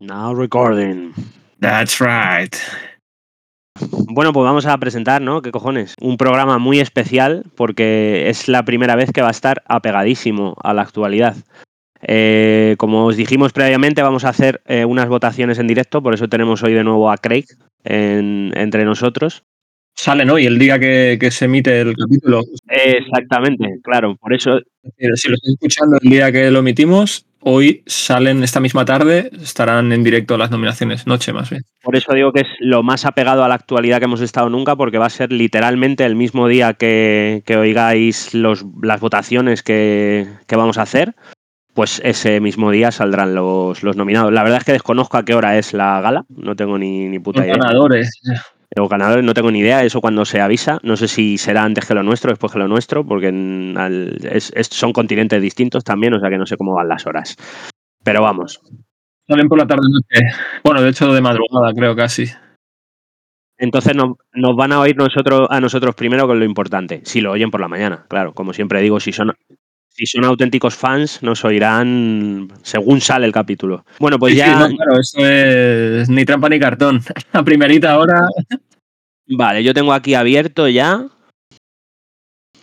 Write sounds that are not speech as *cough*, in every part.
Now recording. That's right. Bueno, pues vamos a presentar, ¿no? ¿Qué cojones? Un programa muy especial porque es la primera vez que va a estar apegadísimo a la actualidad. Eh, como os dijimos previamente, vamos a hacer eh, unas votaciones en directo, por eso tenemos hoy de nuevo a Craig en- entre nosotros. Salen hoy, el día que, que se emite el capítulo. Exactamente, claro, por eso Si lo estáis escuchando el día que lo emitimos, hoy salen esta misma tarde, estarán en directo las nominaciones, noche más bien. Por eso digo que es lo más apegado a la actualidad que hemos estado nunca, porque va a ser literalmente el mismo día que, que oigáis los, las votaciones que, que vamos a hacer, pues ese mismo día saldrán los, los nominados. La verdad es que desconozco a qué hora es la gala, no tengo ni, ni puta Los idea. ganadores. Los ganadores no tengo ni idea, eso cuando se avisa. No sé si será antes que lo nuestro, después que lo nuestro, porque en- al- es- es- son continentes distintos también, o sea que no sé cómo van las horas. Pero vamos, Salen por la tarde noche. Bueno, de hecho de madrugada, creo casi. Entonces nos, nos van a oír nosotros, a nosotros primero con lo importante. Si lo oyen por la mañana, claro. Como siempre digo, si son, si son auténticos fans, nos oirán según sale el capítulo. Bueno, pues Sí, sí, ya. no, claro, eso es ni trampa ni cartón. *laughs* A primerita hora. Vale, yo tengo aquí abierto ya.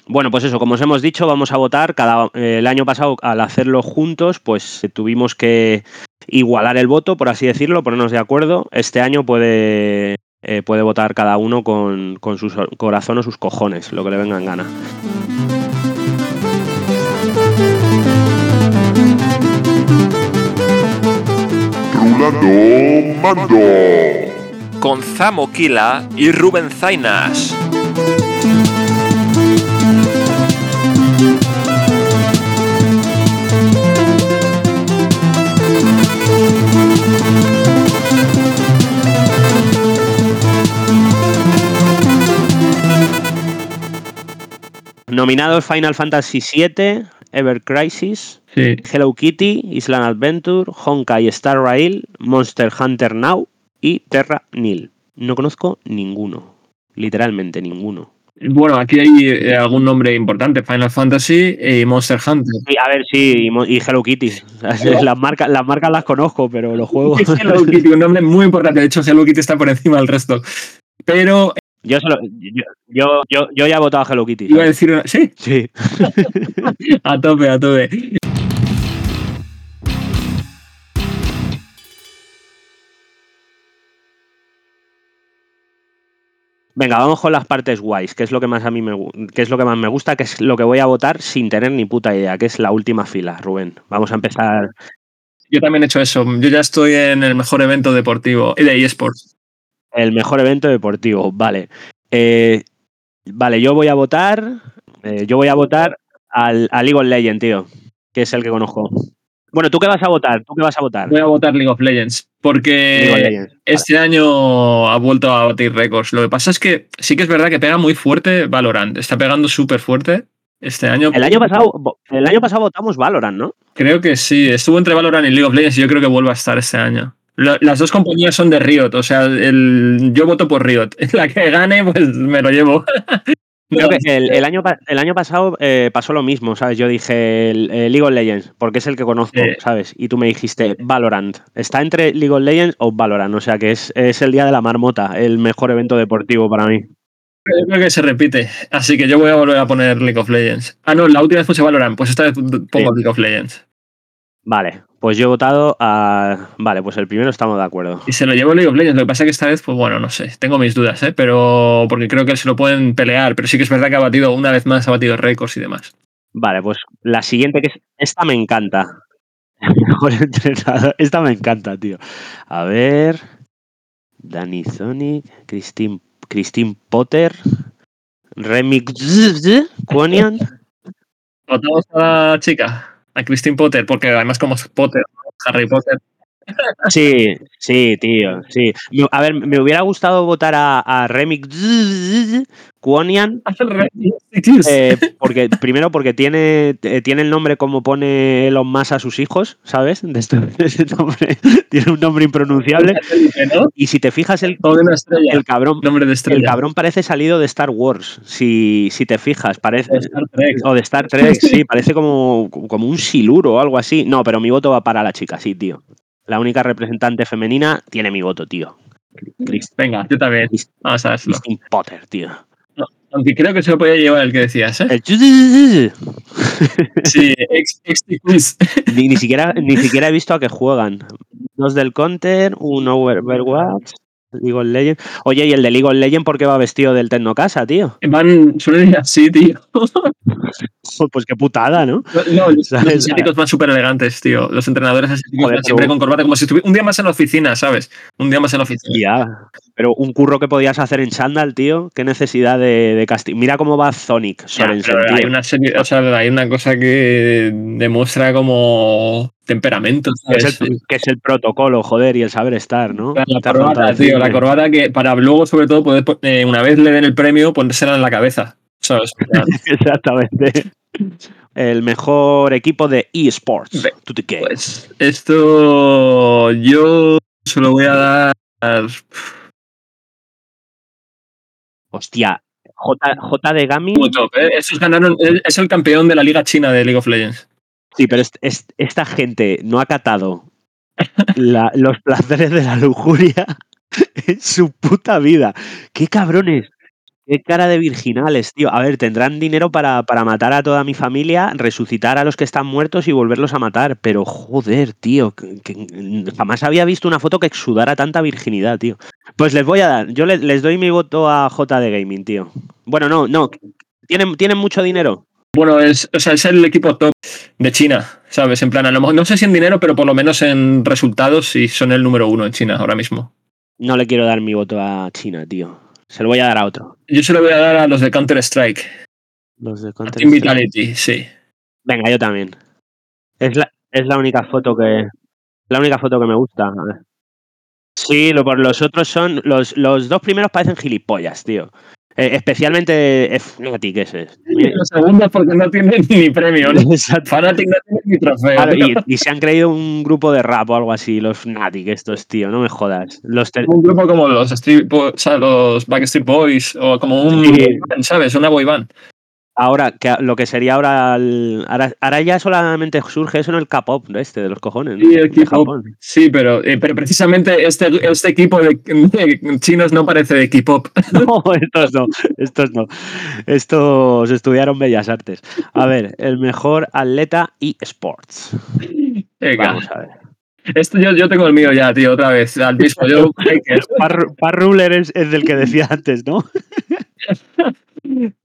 Bueno, pues eso, como os hemos dicho, vamos a votar. Cada, eh, el año pasado, al hacerlo juntos, pues eh, tuvimos que igualar el voto, por así decirlo, ponernos de acuerdo. Este año puede, eh, puede votar cada uno con, con su corazón o sus cojones, lo que le venga en gana. Mando. con Zamo Kila y Rubén Zainas. Nominados Final Fantasy VII, Ever Crisis, Sí. Hello Kitty, Island Adventure, Honkai Star Rail, Monster Hunter Now y Terra Nil. No conozco ninguno, literalmente ninguno. Bueno, aquí hay eh, algún nombre importante: Final Fantasy y Monster Hunter. Sí, a ver, sí, y, Hello Kitty. *laughs* Las, marcas, las marcas las conozco, pero los *laughs* juegos. Hello Kitty, un nombre muy importante. De hecho, Hello Kitty está por encima del resto. Pero Yo, solo- yo, yo, yo, yo ya he votado a Hello Kitty. iba a decir. una- Sí, Sí. *laughs* a tope, a tope. Venga, vamos con las partes guays, que es lo que más a mí me, que es lo que más me gusta, que es lo que voy a votar sin tener ni puta idea, que es la última fila, Rubén. Vamos a empezar. Yo también he hecho eso. Yo ya estoy en el mejor evento deportivo de eSports. El mejor evento deportivo, vale. Eh, vale, yo voy a votar. eh, yo voy a votar al, a League of Legends, tío. Que es el que conozco. Bueno, ¿tú qué vas a votar? ¿Tú qué vas a votar? Voy a votar League of Legends League of porque Legends. este año ha vuelto a batir récords. Lo que pasa es que sí que es verdad que pega muy fuerte Valorant. Está pegando súper fuerte este año. El año pasado, el año pasado votamos Valorant, ¿no? Creo que sí. Estuvo entre Valorant y League of Legends y yo creo que vuelve a estar este año. La- Las dos compañías son de Riot, o sea, el, yo voto por Riot. *laughs* La que gane, pues me lo llevo. *laughs* Creo que el, el año, el año pasado eh, pasó lo mismo, ¿sabes? Yo dije el, el League of Legends, porque es el que conozco, Sí. ¿sabes? Y tú me dijiste Valorant. Está entre League of Legends o Valorant, o sea que es, es el día de la marmota, el mejor evento deportivo para mí. Yo creo que se repite. Así que yo voy a volver a poner League of Legends. Ah, no, la última vez puse Valorant, pues esta vez pongo Sí. League of Legends. Vale, pues yo he votado a. Vale, pues el primero estamos de acuerdo. Y se lo llevo League of Legends. Lo que pasa es que esta vez, pues bueno, no sé. Tengo mis dudas, ¿eh? Pero porque creo que se lo pueden pelear. Pero sí que es verdad que ha batido, una vez más, ha batido récords y demás. Vale, pues la siguiente que es. Esta me encanta. *laughs* Mejor entrenador. Esta me encanta, tío. A ver. Danny Sonic, Christine, Christine Potter, Remy Kwonian. Votamos a la chica, a Christine Potter, porque además, como Potter, Harry Potter. Sí, sí, tío, sí. A ver, me hubiera gustado votar a, a Kwonian, eh, porque, primero porque tiene, eh, tiene el nombre como pone Elon Musk a sus hijos, ¿sabes? De *laughs* este- de nombre. tiene un nombre impronunciable. *laughs* Y si te fijas, el, el cabrón. nombre de estrella. El cabrón parece salido de Star Wars, si, si te fijas, parece. De Star Trek. O de Star Trek, *laughs* sí, parece como, como un siluro o algo así. No, pero mi voto va para la chica, sí, tío. La única representante femenina, tiene mi voto, tío. Christ- Venga, yo también. Vamos a verlo. Christine Potter, tío. Aunque creo que se lo podía llevar el que decías, ¿eh? El ni, *laughs* Sí, ex, ex quiz. ni siquiera, ni siquiera he visto a qué juegan. Dos del Counter, un Overwatch, League of Legends. Oye, ¿y el de League of Legends por qué va vestido del Tecnocasa, tío? Van, suelen ir así, tío. *laughs* Pues qué putada, ¿no? No, los, *laughs* ¿Sabes? los asiáticos van súper elegantes, tío. Los entrenadores asiáticos Joder, van siempre con corbata, como si estuviera un día más en la oficina, ¿sabes? Un día más en la oficina. Ya. Pero un curro que podías hacer en Sandal, tío. Qué necesidad de, de castigo. Mira cómo va Sonic, Ya, pero hay una serie, o sea, hay una cosa que demuestra como temperamento, Que es, el, que es el protocolo, joder, y el saber estar, ¿no? La corbata, tío, la corbata que para luego, sobre todo, poder, po- eh, una vez le den el premio, ponérsela en la cabeza, *laughs* Exactamente. El mejor equipo de eSports. Pues esto yo se lo voy a dar. Hostia. J, J de Gami. Muy top, ¿eh? Ganaron, es el campeón de la Liga China de League of Legends. Sí, pero est- est- esta gente no ha catado los placeres de la lujuria *laughs* en su puta vida. ¡Qué cabrones! ¡Qué cara de virginales, tío! A ver, tendrán dinero para, para matar a toda mi familia, resucitar a los que están muertos y volverlos a matar. Pero joder, tío, que, jamás había visto una foto que exudara tanta virginidad, tío. Pues les voy a dar, yo le- les, doy mi voto a J de Gaming, tío. Bueno, no, no. ¿Tienen, tienen mucho dinero? Bueno, es, o sea, es el equipo top de China, ¿sabes? En plan, a lo mejor, no sé si en dinero, pero por lo menos en resultados sí son el número uno en China ahora mismo. No le quiero dar mi voto a China, tío. Se lo voy a dar a otro. Yo se lo voy a dar a los de Counter-Strike. Los de a Counter Team. Vitality, sí. Venga, yo también. Es la, es la única foto que. La única foto que me gusta. Sí, lo, por los otros son. Los, los dos primeros parecen gilipollas, tío. Eh, especialmente Fnatic ese. Los segundos porque no tienen ni premio. Fanatic no tiene ni trofeo. Y, y se han creído un grupo de rap o algo así, los Fnatic estos, tío, no me jodas. Los Un grupo como los, Street Bo- o sea, los Backstreet Boys o como un, Sí. ¿sabes? Una boy band. Ahora, que lo que sería ahora, el- ahora. Ahora ya solamente surge eso en el K-pop, ¿no? este, de los cojones. Sí, el K-pop. Sí, pero, eh, pero precisamente este, este equipo de, de chinos no parece de K-pop. *laughs* *laughs* No, estos no, estos no. Estos estudiaron Bellas Artes. A ver, el mejor atleta eSports. Venga. Vamos a ver. Esto yo, yo tengo el mío ya, tío, otra vez. Al mismo. Yo. *laughs* Par, Par Ruler es, es del que decía antes, ¿no?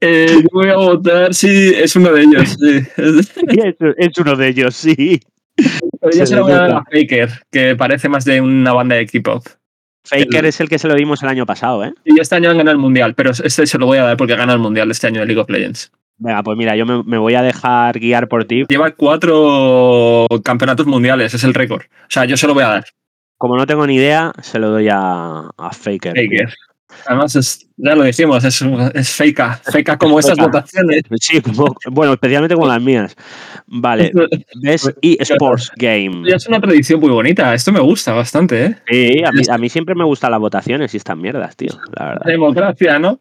Eh, yo voy a votar, sí, es uno de ellos. Sí. *laughs* Es- uno de ellos, sí. Yo Se lo voy a dar a Faker, que parece más de una banda de K-pop. Faker El- es el que se lo dimos el año pasado, ¿eh? Y este año han ganado el mundial, pero este se lo voy a dar porque gana el mundial este año de League of Legends. Venga, pues mira, yo me, me voy a dejar guiar por ti. Lleva cuatro campeonatos mundiales, es el récord. O sea, yo se lo voy a dar. Como no tengo ni idea, se lo doy a, a Faker. Faker. Además, es- ya lo dijimos, es, es feca. Feca como estas feca. votaciones. Sí, bueno, especialmente con las mías. Vale, *laughs* Best eSports Game. Es una tradición muy bonita. Esto me gusta bastante, ¿eh? Sí, a mí, a mí siempre me gustan las votaciones y estas mierdas, tío, la verdad. Democracia, ¿no?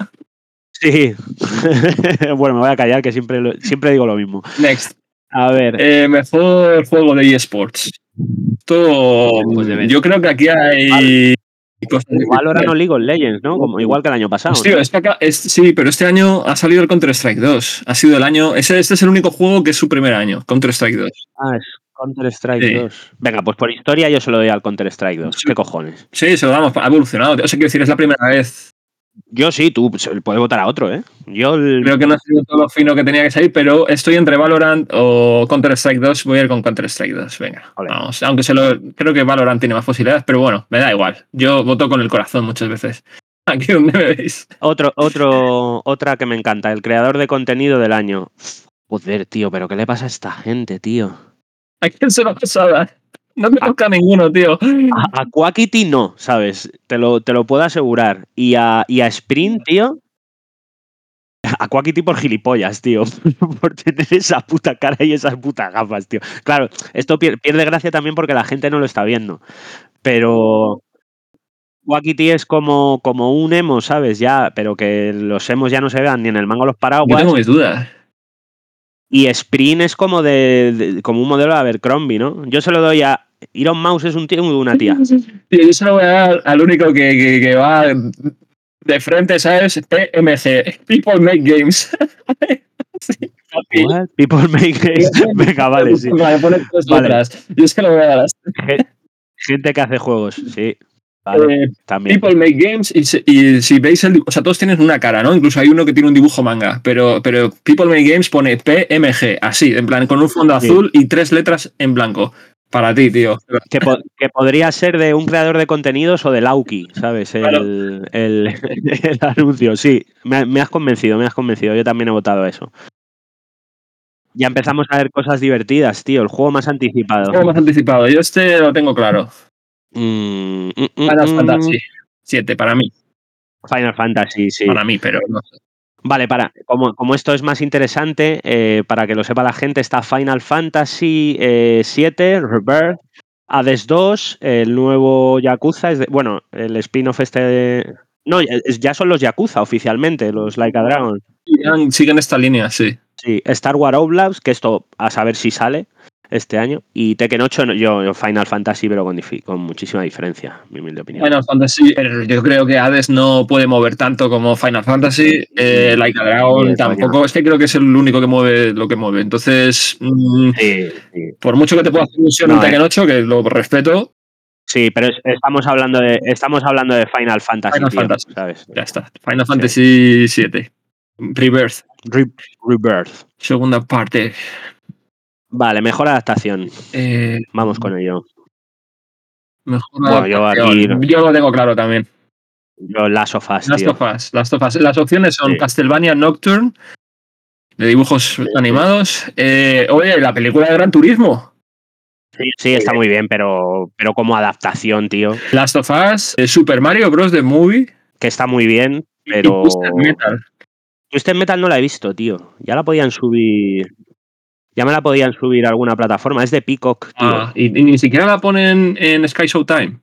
Sí. *laughs* bueno, me voy a callar que siempre, lo- siempre digo lo mismo. Next. A ver, Eh, mejor juego de eSports. Esto, Pues yo creo que aquí hay cosas Valorant o League of Legends, ¿no? Como, igual que el año pasado. Hostia, ¿no? es que acá- es- sí, pero este año ha salido el Counter-Strike 2. Ha sido el año. Ese, este es el único juego que es su primer año, Counter-Strike 2. Ah, es Counter-Strike Sí. 2. Venga, pues por historia yo se lo doy al Counter-Strike 2. ¿Qué cojones? Sí, se lo damos, ha evolucionado. O sea, quiero decir, es la primera vez. Yo sí, tú puedes votar a otro, ¿eh? Yo el- Creo que no ha sido todo lo fino que tenía que salir, pero estoy entre Valorant o Counter-Strike 2. Voy a ir con Counter-Strike 2. Venga, vamos. Aunque se lo, creo que Valorant tiene más posibilidades, pero bueno, me da igual. Yo voto con el corazón muchas veces. *laughs* Aquí donde me veis. Otro, otro, otra que me encanta, el creador de contenido del año. Joder, tío, pero ¿qué le pasa a esta gente, tío? ¿A quién se lo vas a dar? No me toca a ninguno, tío. A, a Quackity no, ¿sabes? Te lo, te lo puedo asegurar. Y a, y a Sprint, tío. A Quackity por gilipollas, tío. *laughs* por tener esa puta cara y esas putas gafas, tío. Claro, esto pier- pierde gracia también porque la gente no lo está viendo. Pero. Quackity es como, como un emo, ¿sabes? Ya, pero que los emos ya no se vean ni en el mango los Yo paraguas. tengo mis dudas. Y Sprint es como de, de- como un modelo de Abercrombie, ¿no? Yo se lo doy a Iron Mouse es un tío o una tía. Tío, yo se lo voy a dar al único que, que- que va de frente, ¿sabes? PMG, People Make Games. Sí. What? People make games. *laughs* Venga, vale, sí. Vale, pone tres Vale. letras. Yo se lo voy a dar Gente que hace juegos, sí. Vale, Eh, también. People Make Games y, si- y si veis el dibujo, o sea, todos tienen una cara, ¿no? Incluso hay uno que tiene un dibujo manga, pero, pero People Make Games pone PMG, así, en plan, con un fondo Sí. azul y tres letras en blanco. Para ti, tío. Que, po- que podría ser de un creador de contenidos o de Lauki, ¿sabes? El, Claro. el, *laughs* el anuncio, sí. Me, me has convencido, me has convencido. Yo también he votado eso. Ya empezamos a ver cosas divertidas, tío. El juego más anticipado. Juego más anticipado. Yo este lo tengo claro. Mm, mm, mm, Final mm. Fantasy 7 para mí. Final Fantasy, sí. Para mí, pero no sé. Vale, para, como, como esto es más interesante, eh, para que lo sepa la gente, está Final Fantasy eh, 7, Rebirth, Hades 2, el nuevo Yakuza, es de- bueno, el spin-off este de- No, ya- son los Yakuza oficialmente, los Like a Dragon. Siguen- Siguen esta línea, sí. Sí, Star Wars Outlaws, que esto a saber si sale este año. Y Tekken 8, no, yo, Final Fantasy, pero con, con muchísima diferencia, mi humilde opinión. Final Fantasy, pero yo creo que Hades no puede mover tanto como Final Fantasy. Eh, Like Dragon tampoco. Es que creo que es el único que mueve lo que mueve. Entonces, mm, Sí, sí. por mucho que te pueda hacer ilusión No, un eh. Tekken 8, que lo respeto, Sí, pero es- estamos hablando de estamos hablando de Final Fantasy, Final tío, Fantasy. ¿sabes? ya está. Final Fantasy 7. Rebirth, Re- Rebirth. segunda parte. Vale, mejor adaptación. Eh, Vamos con ello. mejor Bueno, yo adaptación. aquí- Yo lo tengo claro también. Yo Last of Us, Last tío. of Us, Last of Us. Las opciones son Sí. Castlevania Nocturne, de dibujos animados. Eh, oye, la película de Gran Turismo. Sí, sí, está muy bien, pero, pero como adaptación, tío, Last of Us, eh, Super Mario Bros. The Movie. que está muy bien, y pero... Twisted Metal. Twisted Metal no la he visto, tío. Ya la podían subir... Ya me la podían subir a alguna plataforma. Es de Peacock, tío. Ah, y, y ni siquiera la ponen en Sky Showtime.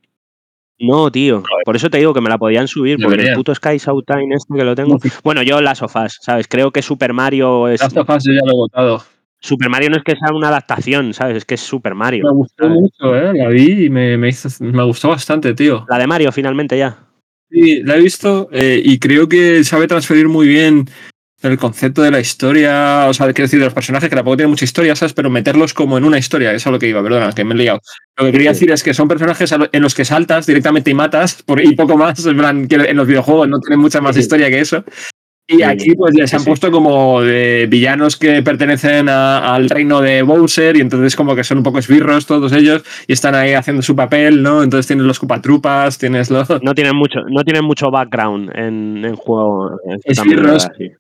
No, tío. Por eso te digo que me la podían subir, porque el puto Sky Showtime este que lo tengo... Bueno, yo Last of Us, ¿sabes? Creo que Super Mario es... Last of Us yo ya lo he votado. Super Mario no es que sea una adaptación, ¿sabes? Es que es Super Mario. Me gustó ¿sabes? mucho, ¿eh? La vi y me, me, hizo- me gustó bastante, tío. La de Mario, finalmente ya. Sí, la he visto eh, y creo que sabe transferir muy bien el concepto de la historia, o sea, quiero decir, de los personajes, que tampoco tienen mucha historia, ¿sabes? Pero meterlos como en una historia, eso es lo que iba, perdona, que me he liado. Lo que quería decir es que son personajes en los que saltas directamente y matas, por, y poco más, en plan, que en los videojuegos no tienen mucha más historia que eso. Y aquí pues ya se han puesto como de villanos que pertenecen a- al reino de Bowser y entonces como que son un poco esbirros todos ellos y están ahí haciendo su papel, ¿no? Entonces tienes los cupatrupas, tienes los... No tienen mucho, no tienen mucho background en, en juego. Eso Es también es birros. verdad, sí.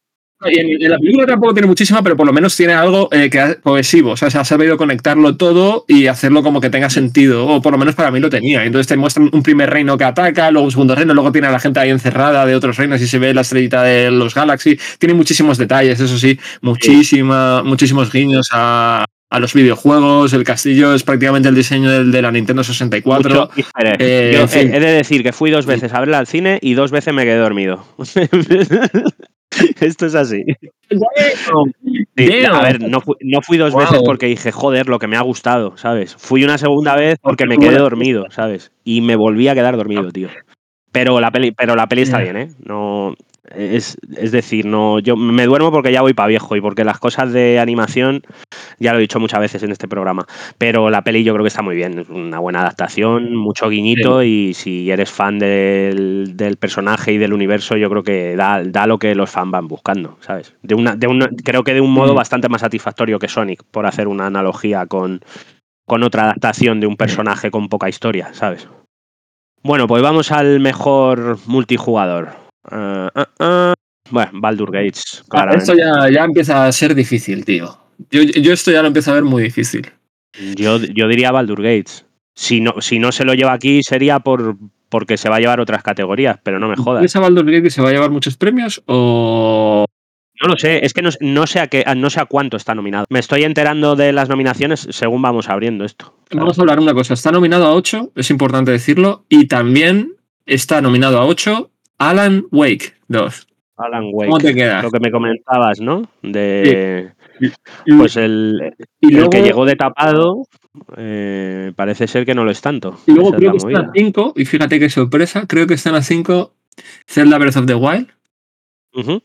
Y en, en la película tampoco tiene muchísima, pero por lo menos tiene algo eh, que ha- cohesivo. O sea, se ha sabido conectarlo todo y hacerlo como que tenga sentido. O por lo menos para mí lo tenía. Entonces te muestran un primer reino que ataca, luego un segundo reino, luego tiene a la gente ahí encerrada de otros reinos y se ve la estrellita de los Galaxy. Tiene muchísimos detalles, eso sí, muchísima, muchísimos guiños a, a los videojuegos. El castillo es prácticamente el diseño del, de la Nintendo 64. Mucho easter egg. Eh, Yo en fin. he, he de decir que fui dos veces a verla al cine y dos veces me quedé dormido. *laughs* *laughs* Esto es así. Sí, a ver, no fui, no fui dos Wow. veces porque dije, joder, lo que me ha gustado, ¿sabes? Fui una segunda vez porque me quedé dormido, ¿sabes? Y me volví a quedar dormido, tío. Pero la peli, pero la peli está bien, ¿eh? No, es, es decir, no, yo me duermo porque ya voy para viejo y porque las cosas de animación, ya lo he dicho muchas veces en este programa, pero la peli yo creo que está muy bien, es una buena adaptación, mucho guiñito y si eres fan del, del personaje y del universo, yo creo que da, da lo que los fans van buscando, ¿sabes? De una, de una, creo que de un modo Mm. bastante más satisfactorio que Sonic, por hacer una analogía con, con otra adaptación de un personaje con poca historia, ¿sabes? Bueno, pues vamos al mejor multijugador. Ah, ah, ah. Bueno, Baldur Gates, Ah. Esto ya, ya empieza a ser difícil, tío. Yo, yo esto ya lo empiezo a ver muy difícil. Yo, yo diría Baldur Gates. Si no, si no se lo lleva aquí sería por porque se va a llevar otras categorías, pero no me jodas. ¿Crees a Baldur's Gate que se va a llevar muchos premios o No lo sé, es que no, no sé a qué, no sé a cuánto está nominado. Me estoy enterando de las nominaciones según vamos abriendo esto. Vamos a hablar una cosa. Está nominado a 8, es importante decirlo, y también está nominado a 8 Alan Wake 2. Alan Wake. ¿Cómo te quedas? Lo que me comentabas, ¿no? De pues el, y el luego, que llegó de tapado. eh, parece ser que no lo es tanto. Y luego Esa creo que están a 5, y fíjate qué sorpresa, creo que están a 5 Zelda Breath of the Wild. Ujú.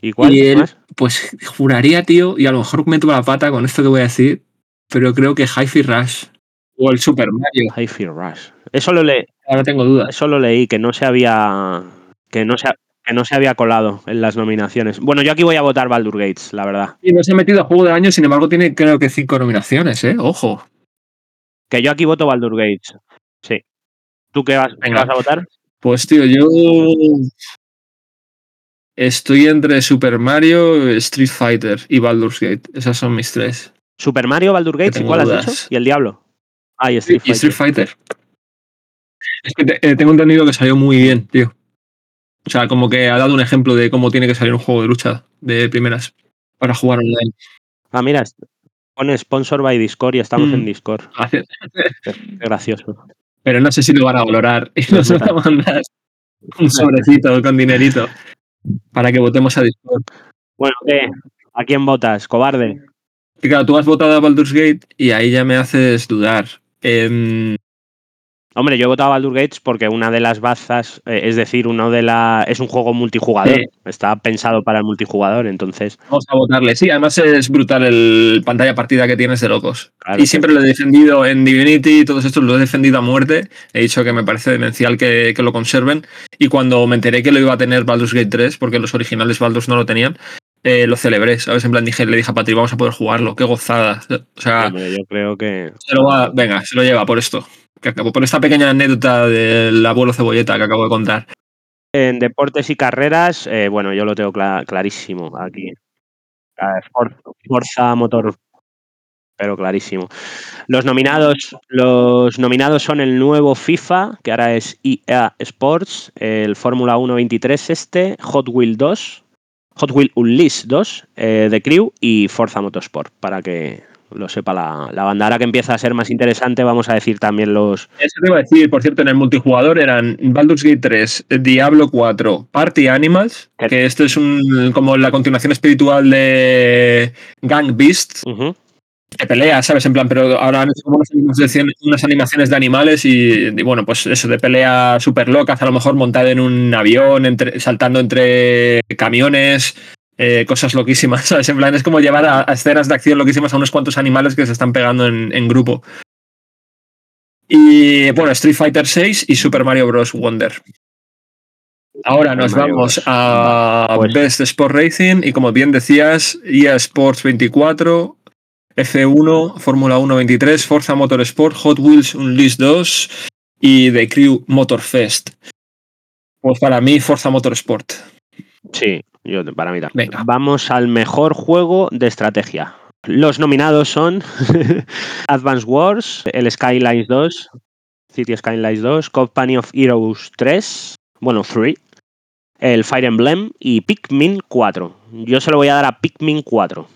¿Y cuál Y el- más? Pues juraría, tío, y a lo mejor meto la pata con esto que voy a decir, pero creo que Hi-Fi Rush o el Super Mario. Hi-Fi Rush. Eso lo, le- Ahora tengo dudas. eso lo leí, que no se había. Que no se, ha- que no se había colado en las nominaciones. Bueno, yo aquí voy a votar Baldur Gates, la verdad. Y no se ha metido a juego del año, sin embargo, tiene creo que cinco nominaciones, ¿eh? Ojo. Que yo aquí voto Baldur Gates. Sí. ¿Tú qué vas, Venga. vas a votar? Pues, tío, yo. Estoy entre Super Mario, Street Fighter y Baldur's Gate. Esas son mis tres. Super Mario, Baldur Gates, ¿y cuál has dudas. dicho? ¿Y el Diablo? Ah, y Y Street Fighter. Street Fighter. Es que te- eh, tengo entendido que salió muy bien, tío. O sea, como que ha dado un ejemplo de cómo tiene que salir un juego de lucha de primeras para jugar online. Ah, mira, pone sponsor by Discord y estamos Mm. en Discord. *laughs* Hace- Qué, gracioso. Pero no sé si lo van a valorar y nos van a mandar un sobrecito con dinerito para que votemos a Discord. Bueno, ¿qué? ¿A quién votas? Cobarde. Y claro, tú has votado a Baldur's Gate y ahí ya me haces dudar. Em, Hombre, yo he votado a Baldur Gates porque una de las bazas, eh, es decir, uno de la es un juego multijugador. Sí. Está pensado para el multijugador, entonces. vamos a votarle. Sí, además es brutal el pantalla partida que tienes de locos. claro, y siempre lo he defendido en Divinity y todos estos lo he defendido a muerte. He dicho que me parece demencial que, que lo conserven. Y cuando me enteré que lo iba a tener Baldur's Gate 3, porque los originales Baldur's no lo tenían, eh, lo celebré, ¿sabes? En plan, dije, le dije a Patri, vamos a poder jugarlo. Qué gozada. O sea, hombre, yo creo que. se lo va, venga, se lo lleva por esto. Que acabo, por esta pequeña anécdota del abuelo cebolleta que acabo de contar. En deportes y carreras, eh, bueno, yo lo tengo cla- clarísimo aquí. Ah, For- Forza Motor. Pero clarísimo. Los nominados, los nominados son el nuevo FIFA, que ahora es EA Sports, el Fórmula 1 23 este, Hot Wheel 2, Hot Wheel Unleashed 2, eh, The Crew y Forza Motorsport, para que lo sepa la, la banda. Ahora que empieza a ser más interesante, vamos a decir también los, Eso te iba a decir, por cierto, en el multijugador eran Baldur's Gate 3, Diablo 4, Party Animals, que esto es un como la continuación espiritual de Gang Beast, Ujú. De pelea, ¿sabes? En plan, pero ahora han hecho como unas animaciones, unas animaciones de animales y, y bueno, pues eso, de pelea súper locas, a lo mejor montada en un avión, entre- saltando entre camiones, eh, cosas loquísimas, *laughs* ¿sabes? En plan, es como llevar a, a escenas de acción loquísimas a unos cuantos animales que se están pegando en, en grupo. Y bueno, Street Fighter 6 y Super Mario Bros. Wonder. Ahora nos Mario vamos Bros. a Pues- Best Sport Racing y como bien decías, EA Sports 24, F1, Fórmula 1 23, Forza Motorsport, Hot Wheels Unleashed 2 y The Crew Motorfest. Pues para mí, Forza Motorsport. Sí, yo para mí también. Venga. Vamos al mejor juego de estrategia. Los nominados son *laughs* Advance Wars, el Skylines 2, City Skylines 2, Company of Heroes 3, bueno, 3, el Fire Emblem y Pikmin 4. Yo se lo voy a dar a Pikmin 4.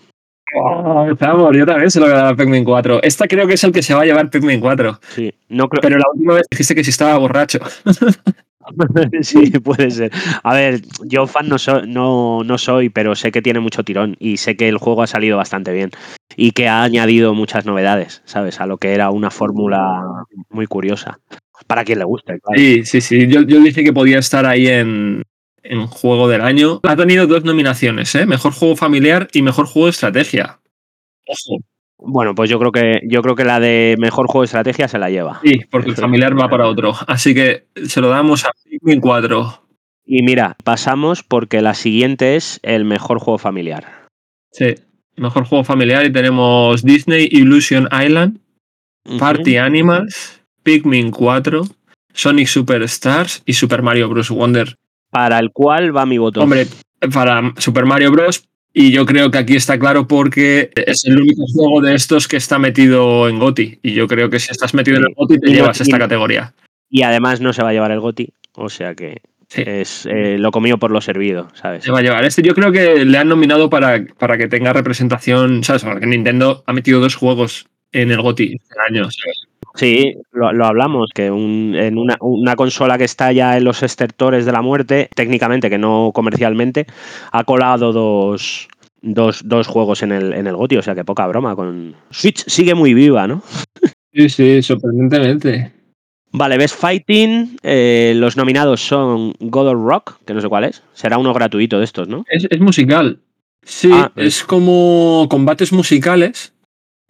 Oh, también se lo voy a dar a Pikmin 4. Esta creo que es el que se va a llevar Pikmin 4. Sí, no creo Pero la última vez dijiste que si estaba borracho. *laughs* sí, *laughs* puede ser. A ver, yo fan no soy, no, no soy, pero sé que tiene mucho tirón y sé que el juego ha salido bastante bien y que ha añadido muchas novedades, ¿sabes? A lo que era una fórmula muy curiosa. Para quien le guste, claro. Sí, sí, sí. Yo, yo dije que podía estar ahí en, en Juego del Año. Ha tenido dos nominaciones, ¿eh? Mejor juego familiar y mejor juego de estrategia. Ojo. Bueno, pues yo creo que yo creo que la de mejor juego de estrategia se la lleva. Sí, porque el familiar va para otro. Así que se lo damos a Pikmin 4. Y mira, pasamos porque la siguiente es el mejor juego familiar. Sí. Mejor juego familiar y tenemos Disney Illusion Island, Party Animals, Pikmin 4, Sonic Superstars y Super Mario Bros. Wonder. Para el cual va mi voto. Hombre, para Super Mario Bros. Y yo creo que aquí está claro porque es el único juego de estos que está metido en GOTI. Y yo creo que si estás metido en el GOTI te llevas esta categoría. Y además no se va a llevar el GOTI, o sea que Sí. es eh, lo comido por lo servido, ¿sabes? Se va a llevar. Este yo creo que le han nominado para, para que tenga representación. ¿Sabes? Porque Nintendo ha metido dos juegos en el GOTI este año. ¿sabes? Sí, lo, lo hablamos, que un- en una, una consola que está ya en los estertores de la muerte, técnicamente, que no comercialmente, ha colado dos, dos, dos juegos en el, en el GOTY, o sea que poca broma. con Switch sigue muy viva, ¿no? Sí, sí, sorprendentemente. Vale, Best Fighting, eh, los nominados son God of Rock, que no sé cuál es. Será uno gratuito de estos, ¿no? Es, es musical. Sí, Ah, es como combates musicales.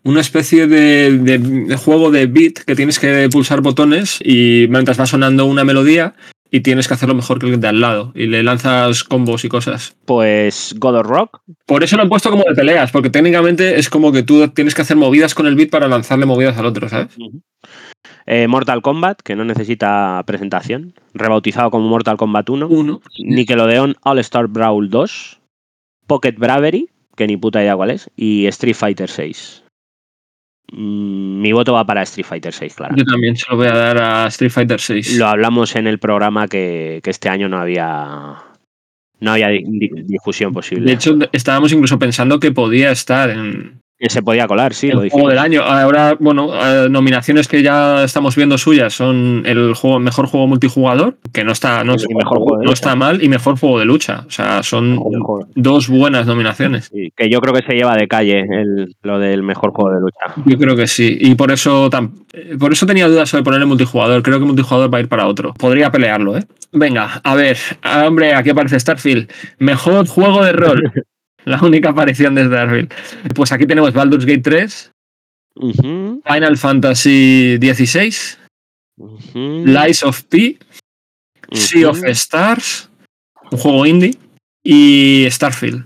Una especie de, de- de juego de beat que tienes que pulsar botones y mientras va sonando una melodía y tienes que hacerlo mejor que el de al lado. Y le lanzas combos y cosas. Pues God of Rock, Por eso lo han puesto como de peleas, porque técnicamente es como que tú tienes que hacer movidas con el beat para lanzarle movidas al otro, ¿sabes? eh, Mortal Kombat, que no necesita presentación, rebautizado como Mortal Kombat 1. Uno. Nickelodeon All Star Brawl 2, Pocket Bravery, que ni puta idea cuál es, y Street Fighter 6. Mi voto va para Street Fighter 6, claro. Yo también se lo voy a dar a Street Fighter 6. Lo hablamos en el programa que, que este año no había no había di- di- discusión posible. De hecho, estábamos incluso pensando que podía estar en Que se podía colar, sí, lo el juego dijimos. del año. Ahora, bueno, eh, nominaciones que ya estamos viendo suyas son el juego, mejor juego multijugador, que no está, no, mejor juego está mal, y mejor juego de lucha. O sea, son Mejor. dos buenas nominaciones. Sí, que yo creo que se lleva de calle el- lo del mejor juego de lucha. Yo creo que sí. Y por eso, eh, por eso tenía dudas sobre ponerle multijugador. Creo que multijugador va a ir para otro. Podría pelearlo, ¿eh? Venga, a ver. Hombre, aquí aparece Starfield. Mejor juego de rol. *laughs* La única aparición de Starfield. Pues aquí tenemos Baldur's Gate 3, Ujú, Final Fantasy XVI, Lies of P, Sea of. Stars, un juego indie, y Starfield.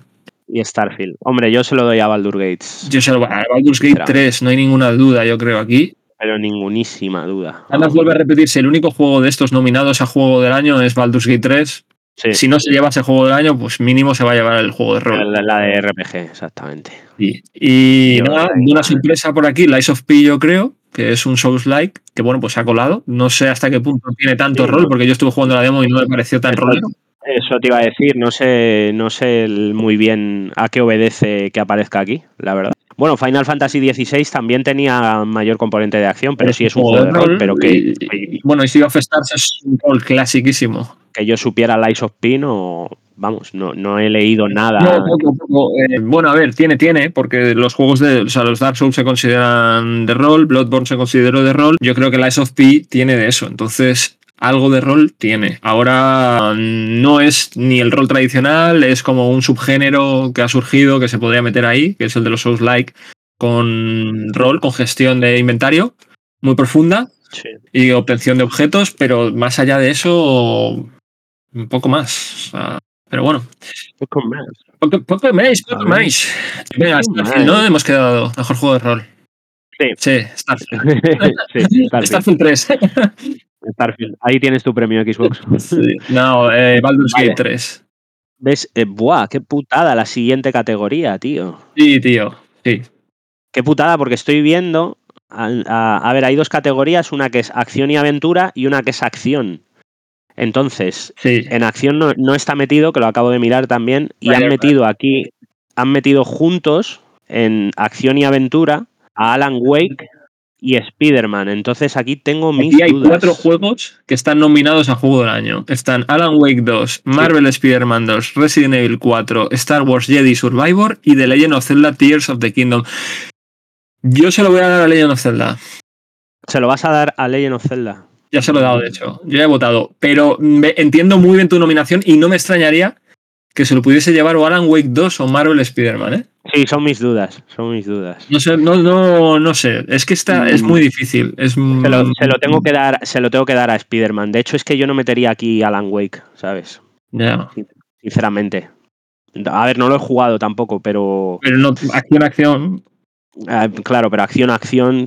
y Starfield. Hombre, yo se lo doy a Baldur Gates, Yo se lo voy a. Baldur's Gate Sinceramente. 3, no hay ninguna duda, yo creo, aquí. pero ningunísima duda. Además, vuelve a repetirse, el único juego de estos nominados a juego del año es Baldur's Gate 3. Sí, Si no se lleva ese juego del año, pues mínimo se va a llevar el juego de rol. la, la de RPG, exactamente. Y, y Yo- nada, una sorpresa por aquí, Lies of P, yo creo, que es un Souls-like, que bueno, pues se ha colado. No sé hasta qué punto tiene tanto Sí. rol, porque yo estuve jugando la demo y no me pareció tan rolero. Eso te iba a decir, no sé, no sé muy bien a qué obedece que aparezca aquí, la verdad. Bueno, Final Fantasy XVI también tenía mayor componente de acción, pero sí es un juego de rol, pero que, y- y- bueno, y Sea of Stars es un rol clasiquísimo. que yo supiera Lies of P no, vamos, no, no he leído nada. No, poco, poco. Eh, bueno, a ver, tiene, tiene, porque los juegos de. O sea, los Dark Souls se consideran de rol, Bloodborne se consideró de rol. Yo creo que Lies of P tiene de eso. Entonces, algo de rol tiene. Ahora no es ni el rol tradicional, es como un subgénero que ha surgido que se podría meter ahí, que es el de los Souls-like, con rol, con gestión de inventario muy profunda Sí. y obtención de objetos, pero más allá de eso, un poco más. O sea, pero bueno. Poco más. Poco, poco más, poco más. Venga, Starfield. ¿no? Hemos quedado mejor juego de rol. Sí. Sí, Starfield. *laughs* sí, Starfield. Starfield 3. Starfield. Ahí tienes tu premio Xbox. *laughs* Sí. No, eh, Baldur's Vale. Gate 3. ¿Ves? Eh, buah, qué putada la siguiente categoría, tío. Sí, tío. Sí. Qué putada, porque estoy viendo. A, a- a ver, hay dos categorías, una que es acción y aventura y una que es acción. Entonces, Sí. en acción no, no está metido, que lo acabo de mirar también, y han metido aquí, han metido juntos en acción y aventura a Alan Wake y Spider-Man. Entonces aquí tengo mis Aquí hay dudas. cuatro juegos que están nominados a juego del año. Están Alan Wake 2, Marvel Spider-Man 2, Resident Evil 4, Star Wars Jedi Survivor y The Legend of Zelda Tears of the Kingdom. Yo se lo voy a dar a Legend of Zelda. Se lo vas a dar a Legend of Zelda. Ya se lo he dado, de hecho. Yo ya he votado. Pero me- entiendo muy bien tu nominación y no me extrañaría que se lo pudiese llevar o Alan Wake 2 o Marvel Spider-Man, ¿eh? Sí, son mis dudas, son mis dudas. No sé, no, no, no sé. Es que está, es muy difícil. Es, Se lo, se lo tengo que dar, se lo tengo que dar a Spider-Man. De hecho, es que yo no metería aquí Alan Wake, ¿sabes? Ya. Sinceramente. A ver, no lo he jugado tampoco, pero. Pero no, acción, acción. ah, claro, pero acción, acción.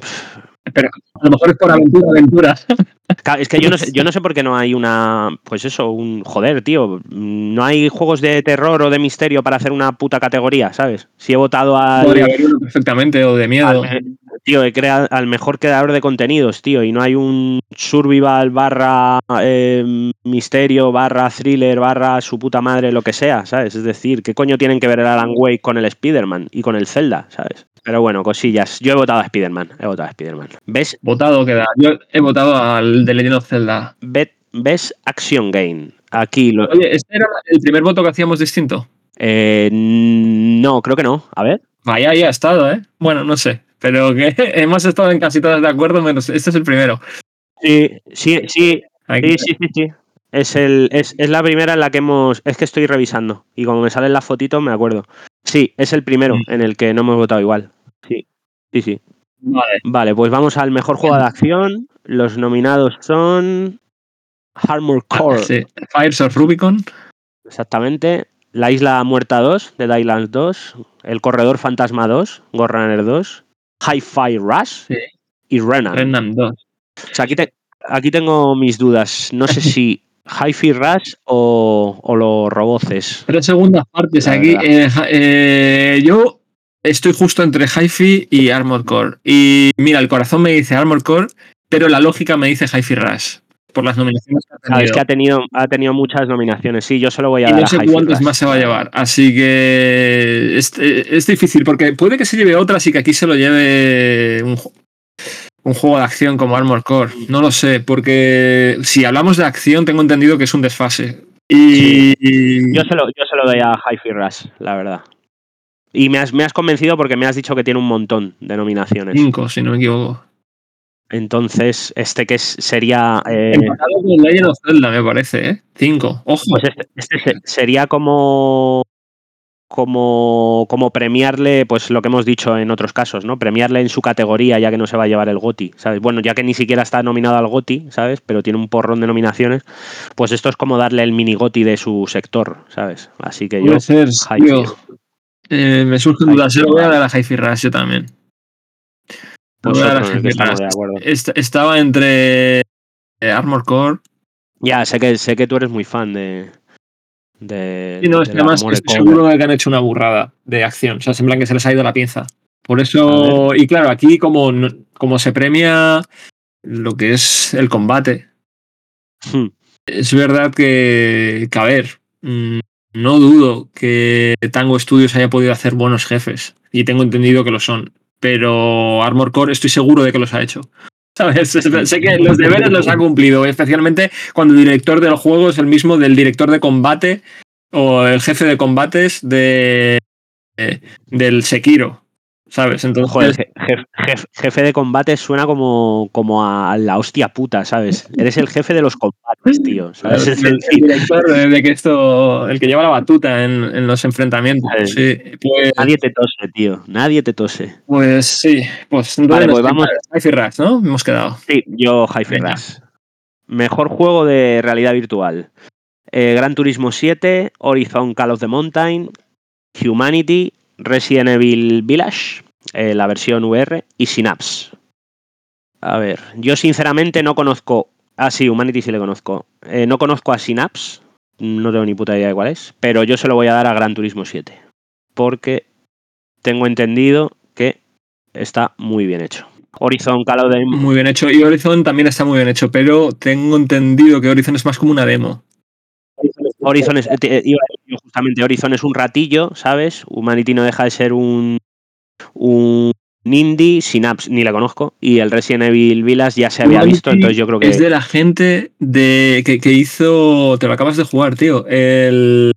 Pero a lo mejor es por aventura, aventura. *laughs* Es que yo no sé, yo no sé por qué no hay una. Pues eso, un. Joder, tío. No hay juegos de terror o de misterio para hacer una puta categoría, ¿sabes? Si he votado al. Podría haber uno perfectamente o de miedo. al tío, he creado al mejor creador de contenidos, tío, y no hay un survival barra eh, misterio barra thriller barra su puta madre, lo que sea, ¿sabes? Es decir, ¿qué coño tienen que ver el Alan Wake con el Spider-Man y con el Zelda, ¿sabes? Pero bueno, cosillas. Yo he votado a Spider-Man, he votado a Spider-Man. ¿Ves? Votado queda. Yo he votado al de Legend of Zelda. Bet- ¿Ves Action Game? Aquí lo... Oye, ¿este era el primer voto que hacíamos distinto? Eh, no, creo que no. A ver. Vaya, ahí ha estado, ¿eh? Bueno, no sé. Pero que *laughs* hemos estado en casi todas de acuerdo, menos este es el primero. Sí, sí, sí. Sí, sí, sí, sí. Es, el, es, es la primera en la que hemos. Es que estoy revisando. Y como me salen las fotitos, me acuerdo. Sí, es el primero en el que no hemos votado igual. Sí, sí. Vale. Vale, pues vamos al mejor juego de acción. Los nominados son. Armor Core. Sí. Fires of Rubicon. Exactamente. La Isla Muerta 2, de Islands 2. El Corredor Fantasma 2, Runner 2. Hi-Fi Rush Sí. y Renan. Remnant 2. O sea, aquí, te- aquí tengo mis dudas. No sé si *laughs* Hi-Fi Rush o, o los roboces. Tres segundas partes La aquí. Eh, eh, yo estoy justo entre Hi-Fi y Armor Core. Y mira, el corazón me dice Armor Core, pero la lógica me dice Hi-Fi Rush. Por las nominaciones que ha tenido. que ha tenido, ha tenido muchas nominaciones. Sí, yo solo voy a Y dar no sé cuántas más se va a llevar. Así que es, es difícil, porque puede que se lleve otras y que aquí se lo lleve un, un juego de acción como Armor Core. No lo sé, porque si hablamos de acción, tengo entendido que es un desfase. Y. Yo se, lo, yo se lo doy a Hi-Fi Rush, la verdad. Y me has, me has convencido porque me has dicho que tiene un montón de nominaciones. Cinco, si no me equivoco. Entonces, este que es- sería. eh, Empatado con Legend of Zelda, me parece, ¿eh? Cinco. Ojo. pues este, este se- sería como. Como, como premiarle, pues lo que hemos dicho en otros casos, ¿no? Premiarle en su categoría, ya que no se va a llevar el GOTI, ¿sabes? Bueno, ya que ni siquiera está nominado al GOTI, ¿sabes? Pero tiene un porrón de nominaciones, pues esto es como darle el mini GOTI de su sector, ¿sabes? Así que yo. Puede ser. Eh, me surgen Hi-Fi dudas. Se lo voy a dar a Hi-Fi Rush yo también. Pues a dar a. Est- Estaba entre eh, Armor Core. Ya, sé que, sé que tú eres muy fan de. de Y no, es que además estoy seguro de que han hecho una burrada de acción. O sea, plan que se les ha ido la pinza. Por eso, y claro, aquí como, como se premia lo que es el combate, Hmm. es verdad que, que, a ver, mm, no dudo que Tango Studios haya podido hacer buenos jefes. Y tengo entendido que lo son. Pero Armor Core estoy seguro de que los ha hecho. *laughs* ¿Sabes? Sé que los deberes los ha cumplido, especialmente cuando el director del juego es el mismo del director de combate o el jefe de combates de, de- del Sekiro. ¿Sabes? Entonces, Joder, je- jef- jef- jefe de combate suena como, como a la hostia puta, ¿sabes? Eres el jefe de los combates, tío. *laughs* ¿sabes? el, director de, que esto, el que lleva la batuta en, en los enfrentamientos. Sí, pues, nadie te tose, tío. Nadie te tose. pues sí, pues Vale, pues vamos- Hay Rush, ¿no? Hemos quedado. Sí, yo Hi-Fi. Rush. Mejor juego de realidad virtual. Eh, Gran Turismo 7, Horizon Call of the Mountain, Humanity, Resident Evil Village, eh, la versión VR y Synapse. A ver, yo sinceramente no conozco. Ah, sí, Humanity sí le conozco. Eh, no conozco a Synapse, no tengo ni puta idea de cuál es, pero yo se lo voy a dar a Gran Turismo 7. Porque tengo entendido que está muy bien hecho. Horizon Call of the Muy bien hecho. Y Horizon también está muy bien hecho, pero tengo entendido que Horizon es más como una demo. Horizon es, eh, te- iba a decir yo justamente, Horizon es un ratillo, ¿sabes? Humanity no deja de ser un, un indie, Synapse ni la conozco, y el Resident Evil Village ya se había Humanity visto, entonces yo creo que... Es de la gente de que, que hizo. Te lo acabas de jugar, tío. El.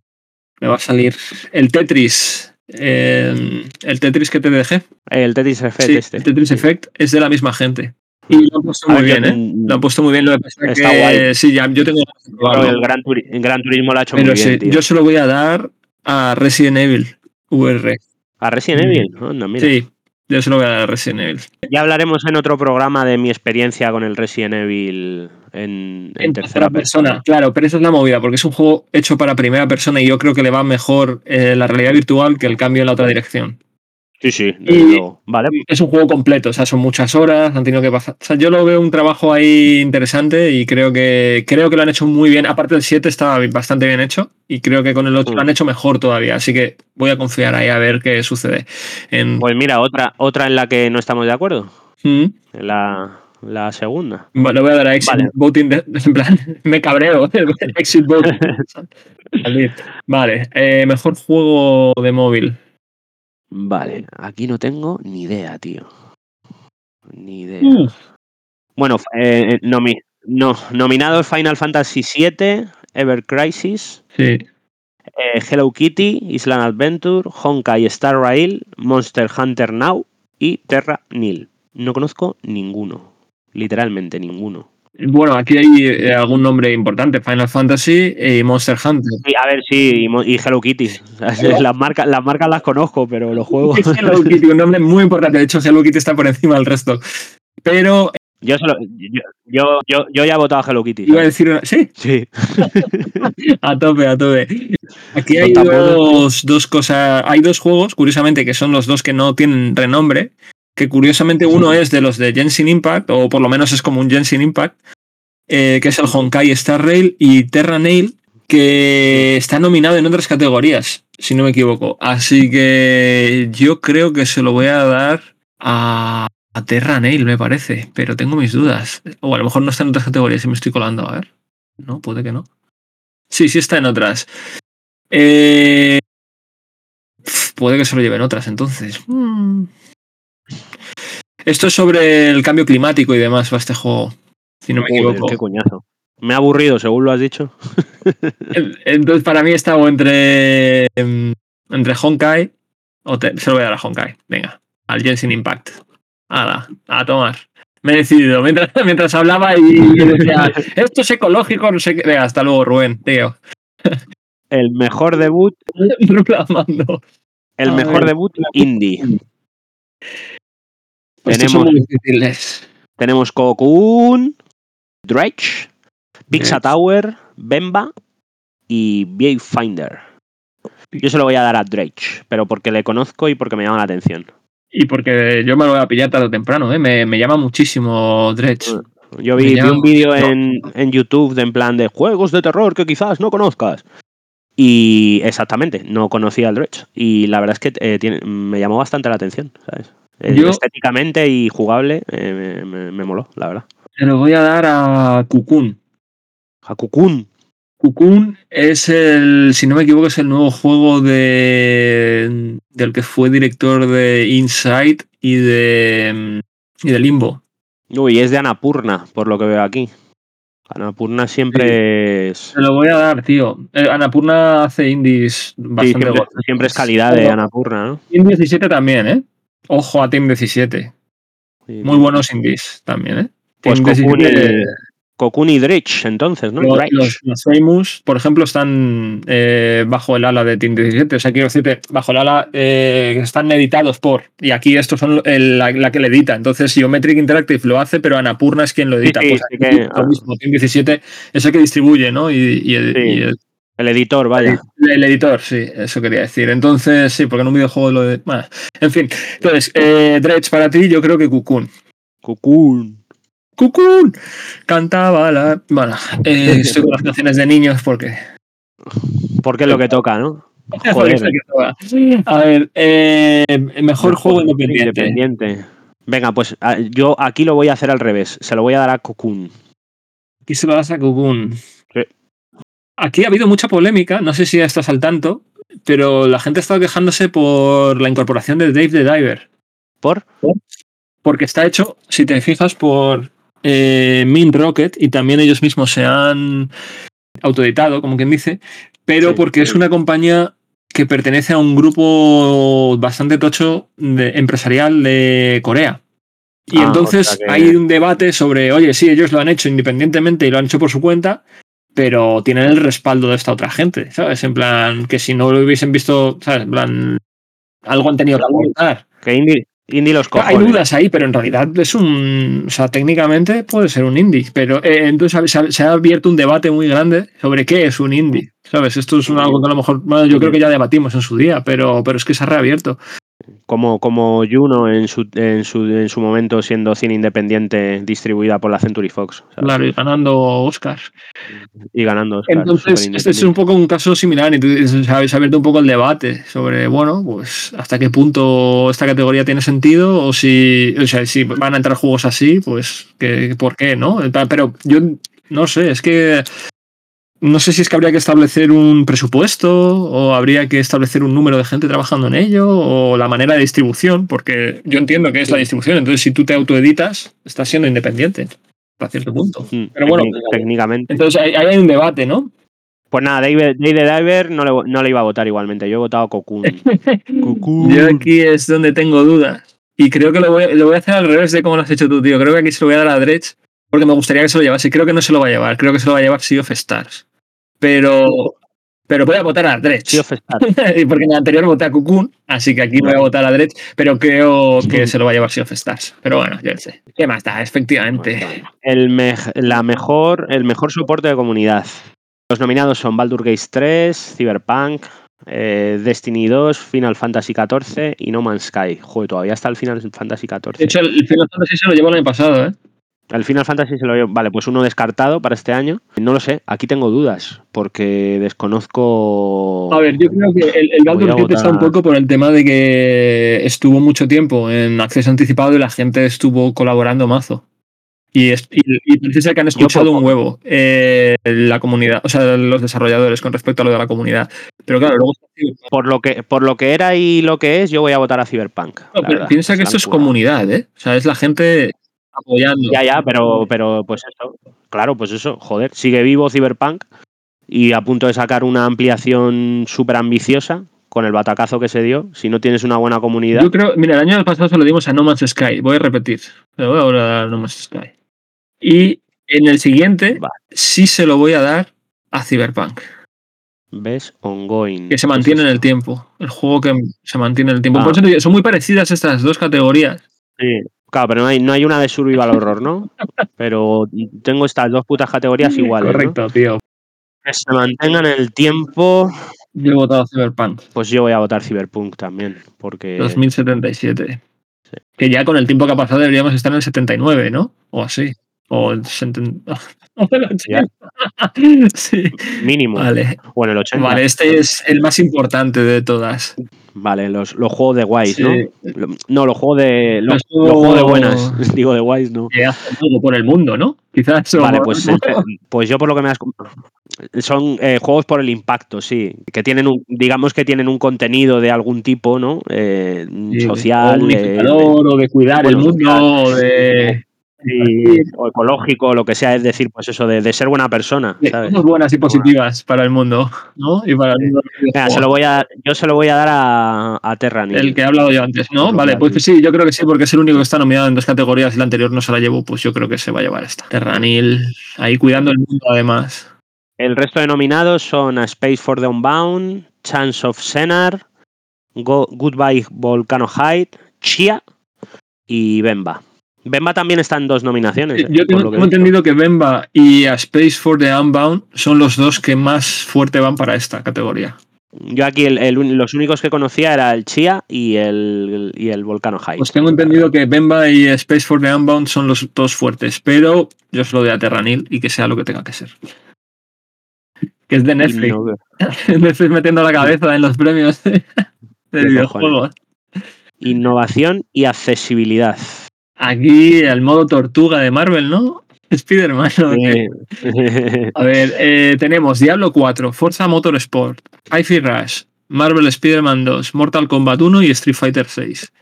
Me va a salir. El Tetris. El, el Tetris que te dejé. El Tetris Effect Sí, este. el Tetris Effect es de la misma gente. Y lo han puesto muy bien, ¿eh? Lo han puesto muy bien. Lo que pasa es Está que guay. sí, ya, yo tengo el Gran, Turi- el Gran Turismo lo ha hecho Pero muy bien, tío. yo se lo voy a dar a Resident Evil VR. A Resident Evil, mira. Sí, yo se lo voy a dar a Resident Evil. Ya hablaremos en otro programa de mi experiencia con el Resident Evil en, en tercera persona. Claro, pero esa es la movida, porque es un juego hecho para primera persona y yo creo que le va mejor eh, la realidad virtual que el cambio en la otra dirección. Sí, sí, desde Y- luego. Vale, Es un juego completo, o sea, son muchas horas, han tenido que pasar. O sea, yo lo veo un trabajo ahí interesante y creo que creo que lo han hecho muy bien. Aparte del 7 estaba bastante bien hecho y creo que con el 8 Mm. lo han hecho mejor todavía. Así que voy a confiar ahí a ver qué sucede. En... pues mira, otra, otra en la que no estamos de acuerdo. Mm. En la, la segunda. Le voy a dar a Exit Vale. Voting. de- *laughs* en plan, me cabreo. *laughs* Exit Voting. *laughs* Vale, eh, mejor juego de móvil. Vale, aquí no tengo ni idea, tío. Ni idea. Mm. Bueno, eh, nomi- no, nominados Final Fantasy VII, Ever Crisis, Sí. eh, Hello Kitty, Island Adventure, Honkai Star Rail, Monster Hunter Now y Terra Nil. No conozco ninguno, literalmente ninguno. Bueno, aquí hay eh, algún nombre importante, Final Fantasy y Monster Hunter. Sí, a ver, sí, y, Hello Kitty. *laughs* Las, marcas, las marcas las conozco, pero los juegos. *laughs* Hello Kitty, un nombre muy importante. De hecho, Hello Kitty está por encima del resto. Pero Yo, se lo- yo, yo, yo, yo ya he votado a Hello Kitty. iba a decir una... Sí, Sí. *laughs* a tope, a tope. Aquí hay dos, dos cosas. Hay dos juegos, curiosamente, que son los dos que no tienen renombre. Que curiosamente uno es de los de Genshin Impact, o por lo menos es como un Genshin Impact, eh, que es el Honkai Star Rail y Terra Nail, que está nominado en otras categorías, si no me equivoco. Así que yo creo que se lo voy a dar a, Terra Nail, me parece, pero tengo mis dudas. O a lo mejor no está en otras categorías y me estoy colando, a ver. No, puede que no. Sí, sí está en otras. Eh, puede que se lo lleven otras, entonces. Mm. Esto es sobre el cambio climático y demás, va este juego. Si no me Joder, equivoco. qué coñazo. Me ha aburrido, según lo has dicho. Entonces, para mí estaba entre, em, entre Honkai. O te- se lo voy a dar a Honkai. Venga, al Genshin Impact. Ala, a tomar. Me he decidido. *laughs* Mientras, mientras hablaba y decía, *laughs* esto es ecológico, no sé qué. Venga, hasta luego, Rubén, tío. El mejor debut, *laughs* el mejor debut indie. Son muy difíciles. Tenemos Cocoon, Dredge, Pizza. Tower, Bemba y Finder. Yo se lo voy a dar a Dredge, pero porque le conozco y porque me llama la atención. Y porque yo me lo voy a pillar tarde o temprano, ¿eh? me, me llama muchísimo Dredge. Yo vi, vi un vídeo no. en, en YouTube de en plan de juegos de terror que quizás no conozcas. Y exactamente, no conocía el Dredge. Y la verdad es que eh, tiene, me llamó bastante la atención, ¿sabes? Eh, Yo- Estéticamente y jugable eh, me, moló, la verdad. Se lo voy a dar a Cocoon. A Cocoon. Cocoon es el, si no me equivoco, es el nuevo juego de del que fue director de Inside y de, y de Limbo. Uy, es de Anapurna, por lo que veo aquí. Anapurna siempre es. Se lo voy a dar, tío. Eh, Annapurna hace indies Sí, bastante siempre, gordos. siempre es calidad de Anapurna, ¿no? Team 17 también, ¿eh? Ojo a Team 17. Sí, Muy buenos indies también, ¿eh? Pues Team Cocoon 17, y, Cocoon y Dredge, entonces, ¿no? Los, los- los Famous, por ejemplo, están eh, bajo el ala de Team 17. O sea, quiero decirte, bajo el ala eh, están editados por. Y aquí estos son el- la, la que le edita. Entonces, Geometric Interactive lo hace, pero Anapurna es quien lo edita. sí, pues sí aquí que- lo mismo, Team 17 es el que distribuye, ¿no? Y, y el, Sí. y el- El editor, vaya. el editor, sí, eso quería decir. Entonces, sí, porque en un videojuego lo de. Bueno, en fin. Entonces, eh, Dredge para ti, yo creo que Cocoon. Cocoon. ¡Cucún! Cantaba la. Bueno, eh, *laughs* estoy con las canciones de niños porque. Porque es lo que toca, ¿no? Joder. A ver, eh, mejor juego independiente. Independiente. Venga, pues yo aquí lo voy a hacer al revés. Se lo voy a dar a Cocoon. Aquí se lo das a Cocoon. Aquí ha habido mucha polémica, no sé si ya estás al tanto, pero la gente ha estado quejándose por la incorporación de Dave the Diver. ¿Por? Porque está hecho, si te fijas, por eh, Min Rocket y también ellos mismos se han autoeditado, como quien dice, pero Sí, porque es una compañía que pertenece a un grupo bastante tocho de- empresarial de Corea. Y Ah, entonces o sea que- hay un debate sobre, oye, sí, ellos lo han hecho independientemente y lo han hecho por su cuenta, pero tienen el respaldo de esta otra gente, ¿sabes? En plan, que si no lo hubiesen visto, ¿sabes? En plan, algo han tenido que aportar. Que Indie, indie los cojones. Hay dudas ahí, pero en realidad es un. O sea, técnicamente puede ser un indie. Pero eh, entonces se ha, se ha abierto un debate muy grande sobre qué es un indie. ¿Sabes? Esto es un- algo que a lo mejor. bueno, yo creo que ya debatimos en su día, pero, pero es que se ha reabierto. Como, como Juno en su, en, su, en su momento siendo cine independiente distribuida por la Century Fox. ¿sabes? Claro, y ganando Oscars. Y ganando. Oscar, Entonces, este es un poco un caso similar. Se ha abierto un poco el debate sobre, bueno, pues hasta qué punto esta categoría tiene sentido o si, o sea, si van a entrar juegos así, pues, que, ¿por qué, no? Pero yo no sé, es que no sé si es que habría que establecer un presupuesto o habría que establecer un número de gente trabajando en ello o la manera de distribución, porque yo entiendo que es la distribución. Entonces, si tú te autoeditas, estás siendo independiente hasta cierto punto. Mm, Pero bueno, técnic- técnicamente. entonces ahí ahí hay un debate, ¿no? Pues nada, David, David Diver no le, no le iba a votar igualmente. Yo he votado Cocoon. *laughs* Cocoon. Yo aquí es donde tengo dudas. Y creo que lo voy, lo voy a hacer al revés de cómo lo has hecho tú, tío. Creo que aquí se lo voy a dar a Dredge porque me gustaría que se lo llevase. Creo que no se lo va a llevar. Creo que se lo va a llevar Sea of Stars. Pero, pero voy a votar a Dredge. *laughs* Porque en el anterior voté a Cocoon, así que aquí voy a votar a Dredge. Pero creo que se lo va a llevar Sea of Stars. Pero bueno, yo sé. ¿Qué más da? Efectivamente. El, me- la mejor, el mejor soporte de comunidad. Los nominados son Baldur Gate 3, Cyberpunk, eh, Destiny 2, Final Fantasy XIV y No Man's Sky. Joder, todavía está el Final Fantasy XIV. De hecho, el Final Fantasy se lo llevó el año pasado, ¿eh? El Final Fantasy se lo llevo. Vale, pues uno descartado para este año. No lo sé, aquí tengo dudas, porque desconozco. A ver, yo creo que el, el Baldur's Gate está un poco por el tema de que estuvo mucho tiempo en acceso anticipado y la gente estuvo colaborando mazo. Y, es- y, y parece ser que han escuchado un huevo eh, la comunidad, o sea, los desarrolladores con respecto a lo de la comunidad. Pero claro, luego Por lo que, por lo que era y lo que es, yo voy a votar a Cyberpunk. No, pero verdad. piensa que esto es comunidad, ¿eh? O sea, es la gente apoyando. Ya, ya, pero, pero pues eso. Claro, pues eso, joder. Sigue vivo Cyberpunk y a punto de sacar una ampliación súper ambiciosa con el batacazo que se dio. Si no tienes una buena comunidad. Yo creo, mira, el año pasado se lo dimos a No Man's Sky. Voy a repetir. Le voy a volver a dar a No Man's Sky. Y en el siguiente sí se lo voy a dar a Cyberpunk. ¿Ves? Ongoing. Que se ¿Qué es mantiene en el tiempo. El juego que se mantiene en el tiempo. Ah. Por eso son muy parecidas estas dos categorías. Sí. Claro, pero no hay, no hay una de survival horror, ¿no? Pero tengo estas dos putas categorías iguales. ¿no? tío. Que se mantengan en el tiempo. Yo he votado Cyberpunk. Pues yo voy a votar Cyberpunk también. Porque. 2077. Sí. Que ya con el tiempo que ha pasado deberíamos estar en el 79, ¿no? O así. O el 70. o *laughs* el 80. sí. Mínimo. Vale. O en el 80. Vale, este es el más importante de todas. Vale, los, los juegos de Sí. ¿no? No, los juegos de. Los, Los los juegos de buenas. *laughs* *laughs* Digo de Wise, no. Que hacen algo por el mundo, ¿no? Quizás. o- Vale, pues, eh, pues yo por lo que me has son eh, juegos por el impacto, sí, que tienen un, digamos que tienen un contenido de algún tipo, ¿no? Eh, Sí, social, o eh, unificador, o de cuidar el mundo, o de. Sí, o ecológico, lo que sea, es decir, pues eso de, de ser buena persona, de ¿sabes? cosas buenas y positivas para el mundo, ¿no? Y para el mundo se lo voy a, yo se lo voy a dar a, a Terranil. El que he hablado yo antes, ¿no? Vale, pues sí, yo creo que sí, porque es el único que está nominado en dos categorías y la anterior no se la llevó, pues yo creo que se va a llevar esta. Terranil, ahí cuidando el mundo además. El resto de nominados son A Space for the Unbound, Chance of Senar, Go- Goodbye Volcano Height, Chia y Bemba. Bemba también está en dos nominaciones. eh, Yo tengo, lo que tengo he visto. entendido que Bemba y A Space for the Unbound son los dos que más fuerte van para esta categoría. Yo aquí el- el un- los únicos que conocía era el Chia y el, y el Volcano Height. Pues tengo entendido que Bemba y Space for the Unbound son los dos fuertes, pero yo se lo doy a Terranil y que sea lo que tenga que ser. Que es de Netflix. no- *laughs* Netflix metiendo la cabeza en los premios *laughs* de, de De videojuegos. Innovación y accesibilidad. Aquí el modo tortuga de Marvel, ¿no? *laughs* Spider-Man. ¿no? *laughs* A ver, eh, tenemos Diablo 4, Forza Motorsport, Hi-Fi Rush, Marvel Spider-Man 2, Mortal Kombat 1 y Street Fighter 6.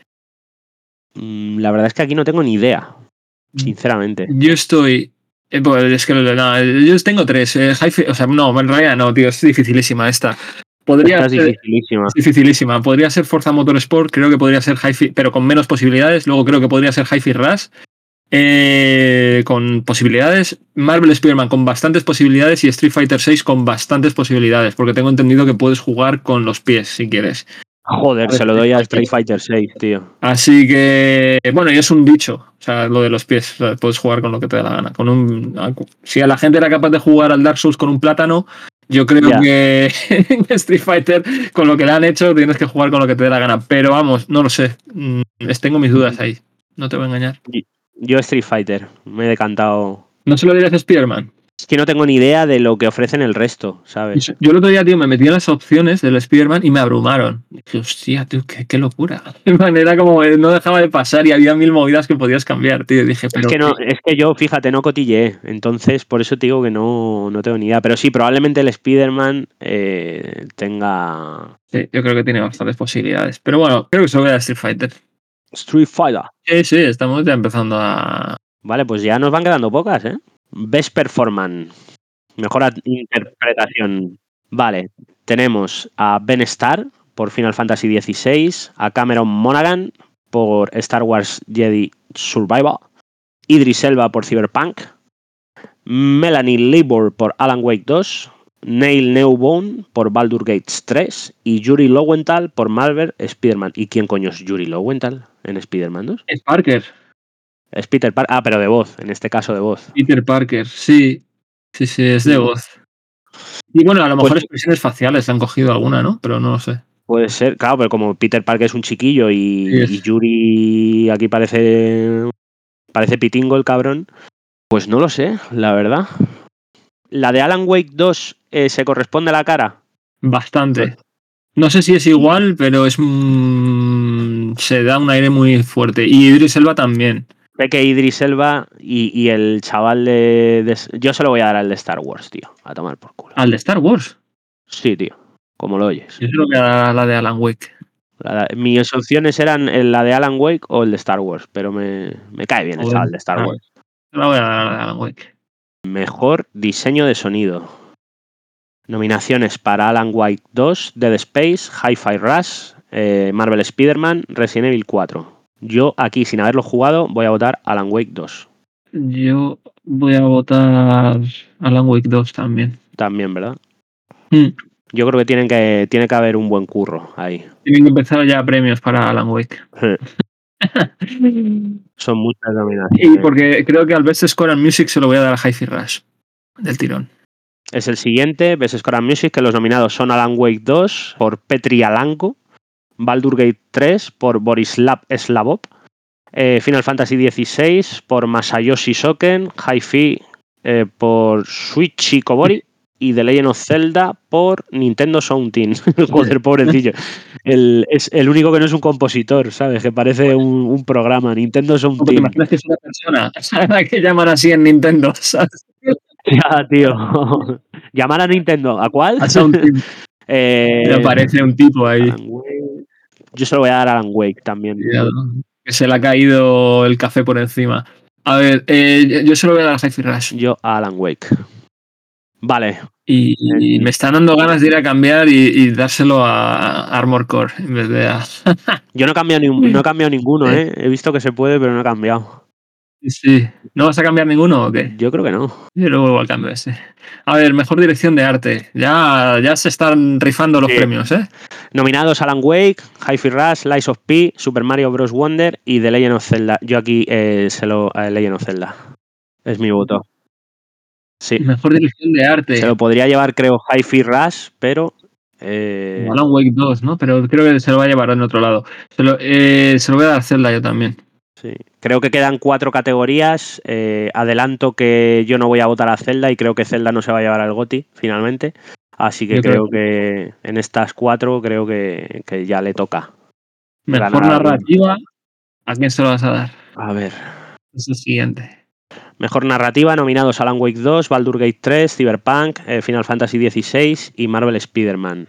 Mm, La verdad es que aquí no tengo ni idea, sinceramente. Yo estoy. eh, pues es que no, yo tengo tres. eh, o sea, no, en realidad no, tío, es dificilísima esta. Podría ser, dificilísima. Podría ser Forza Motorsport, creo que podría ser Hi-Fi, pero con menos posibilidades. Luego creo que podría ser Hi-Fi Rush. eh, con posibilidades, Marvel Spider-Man con bastantes posibilidades y Street Fighter 6 con bastantes posibilidades, porque tengo entendido que puedes jugar con los pies si quieres. Joder, se lo doy a Street Fighter 6, tío. Así que, bueno, y es un dicho, o sea, lo de los pies, o sea, puedes jugar con lo que te dé la gana. Con un, si a la gente era capaz de jugar al Dark Souls con un plátano, yo creo que *laughs* en Street Fighter, con lo que le han hecho, tienes que jugar con lo que te dé la gana. Pero vamos, no lo sé, Mm, tengo mis dudas ahí, no te voy a engañar. Yo Street Fighter, me he decantado. ¿No se lo dirás a Spider-Man? Es que no tengo ni idea de lo que ofrecen el resto, ¿sabes? Yo el otro día, tío, me metí en las opciones del Spider-Man y me abrumaron. Dije, hostia, tío, qué, qué locura. *laughs* De manera como eh, no dejaba de pasar y había mil movidas que podías cambiar, tío. Y dije, Es pero que, no, es que yo, fíjate, no cotilleé. Entonces, por eso te digo que no, no tengo ni idea. Pero sí, probablemente el Spider-Man eh, tenga. Sí, yo creo que tiene bastantes posibilidades. Pero bueno, creo que a Street Fighter. Street Fighter. Sí, sí, estamos ya empezando a. Vale, pues ya nos van quedando pocas, ¿eh? Best Performance. Mejor interpretación. Vale, tenemos a Ben Starr por Final Fantasy XVI, a Cameron Monaghan por Star Wars Jedi Survivor, Idris Elba por Cyberpunk, Melanie Libor por Alan Wake 2, Neil Newbone por Baldur Gates 3 y Yuri Lowenthal por Marvel Spider-Man. ¿Y quién coño es Yuri Lowenthal en Spider-Man 2? Es Parker. Es Peter Parker. Ah, pero de voz, en este caso de voz. Peter Parker, sí. Sí, sí, es de voz. Y bueno, a lo mejor Pues- expresiones faciales le han cogido alguna, ¿no? Pero no lo sé. Puede ser, claro, pero como Peter Parker es un chiquillo y, Sí, es. y Yuri aquí parece parece pitingo el cabrón, pues no lo sé, la verdad. La de Alan Wake 2 eh, se corresponde a la cara. Bastante. No sé si es igual, pero es. mm, se da un aire muy fuerte. Y Idris Elba también. Sé que Idris Elba y, y el chaval de, de- Yo se lo voy a dar al de Star Wars, tío. A tomar por culo. Al de Star Wars. Sí, tío. Como lo oyes. Yo se lo voy a dar a la de Alan Wake. Mis opciones eran el- la de Alan Wake o el de Star Wars, pero me, me cae bien el chaval de Star Ah. Wars. Se la voy a dar a la de Alan Wake. Mejor diseño de sonido. Nominaciones para Alan Wake 2, Dead Space, Hi-Fi Rush, eh, Marvel Spider-Man, Resident Evil 4. Yo aquí, sin haberlo jugado, voy a votar Alan Wake 2. Yo voy a votar Alan Wake 2 también. También, ¿verdad? Mm. Yo creo que, tienen que tiene que haber un buen curro ahí. Tienen que empezar ya premios para Alan Wake. *laughs* Son muchas Y nominaciones. porque creo que al Best Score and Music se lo voy a dar a Hi-Fi Rush. Del tirón. Es el siguiente, Best Score and Music, que los nominados son Alan Wake 2 por Petri Alanko, Baldur Gate 3 por Borislav Slavov, eh, Final Fantasy XVI por Masayoshi Soken, Hi-Fi eh, por Suichi Kobori y The Legend of Zelda por Nintendo Sound Team. *laughs* Joder, *laughs* pobrecillo. El, es el único que no es un compositor, ¿sabes? Que parece un, un programa, Nintendo Sound Team. imaginas que es una persona *laughs* la que llaman así en Nintendo. ¿sabes? Ya, tío. Llamar a Nintendo. ¿A cuál? A Sound Team. Eh, Y aparece un tipo ahí. Yo se lo voy a dar a Alan Wake también. Cuidado, Que se le ha caído el café por encima. A ver, eh, yo se lo voy a dar a Hi-Fi Rush. Yo a Alan Wake. Vale, Y, y El- me están dando ganas de ir a cambiar y, y dárselo a Armor Core en vez de a. *laughs* yo no he cambiado, ni- no he cambiado ninguno, ¿eh? He visto que se puede, pero no he cambiado. Sí. ¿No vas a cambiar ninguno o qué? Yo creo que no. Yo luego vuelvo al cambio ese. A ver, mejor dirección de arte. Ya, ya se están rifando los Sí. premios, ¿eh? Nominados Alan Wake, Hi-Fi Rush, Lies of P, Super Mario Bros. Wonder y The Legend of Zelda. Yo aquí eh, se lo a Legend of Zelda. Es mi voto. Sí. Mejor dirección de arte. Se lo podría llevar, creo, Hi-Fi Rush, pero. eh, Alan Wake 2, ¿no? Pero creo que se lo va a llevar en otro lado. Se lo, eh, se lo voy a dar Zelda yo también. Sí. Creo que quedan cuatro categorías. Eh, adelanto que yo no voy a votar a Zelda y creo que Zelda no se va a llevar al GOTI finalmente. Así que creo creo que en estas cuatro creo que, que ya le toca. Mejor narrativa. ¿A quién se lo vas a dar? A ver. Es el siguiente. Mejor narrativa, nominados Alan Wake 2, Baldur Gate 3, Cyberpunk, eh, Final Fantasy XVI y Marvel Spider-Man.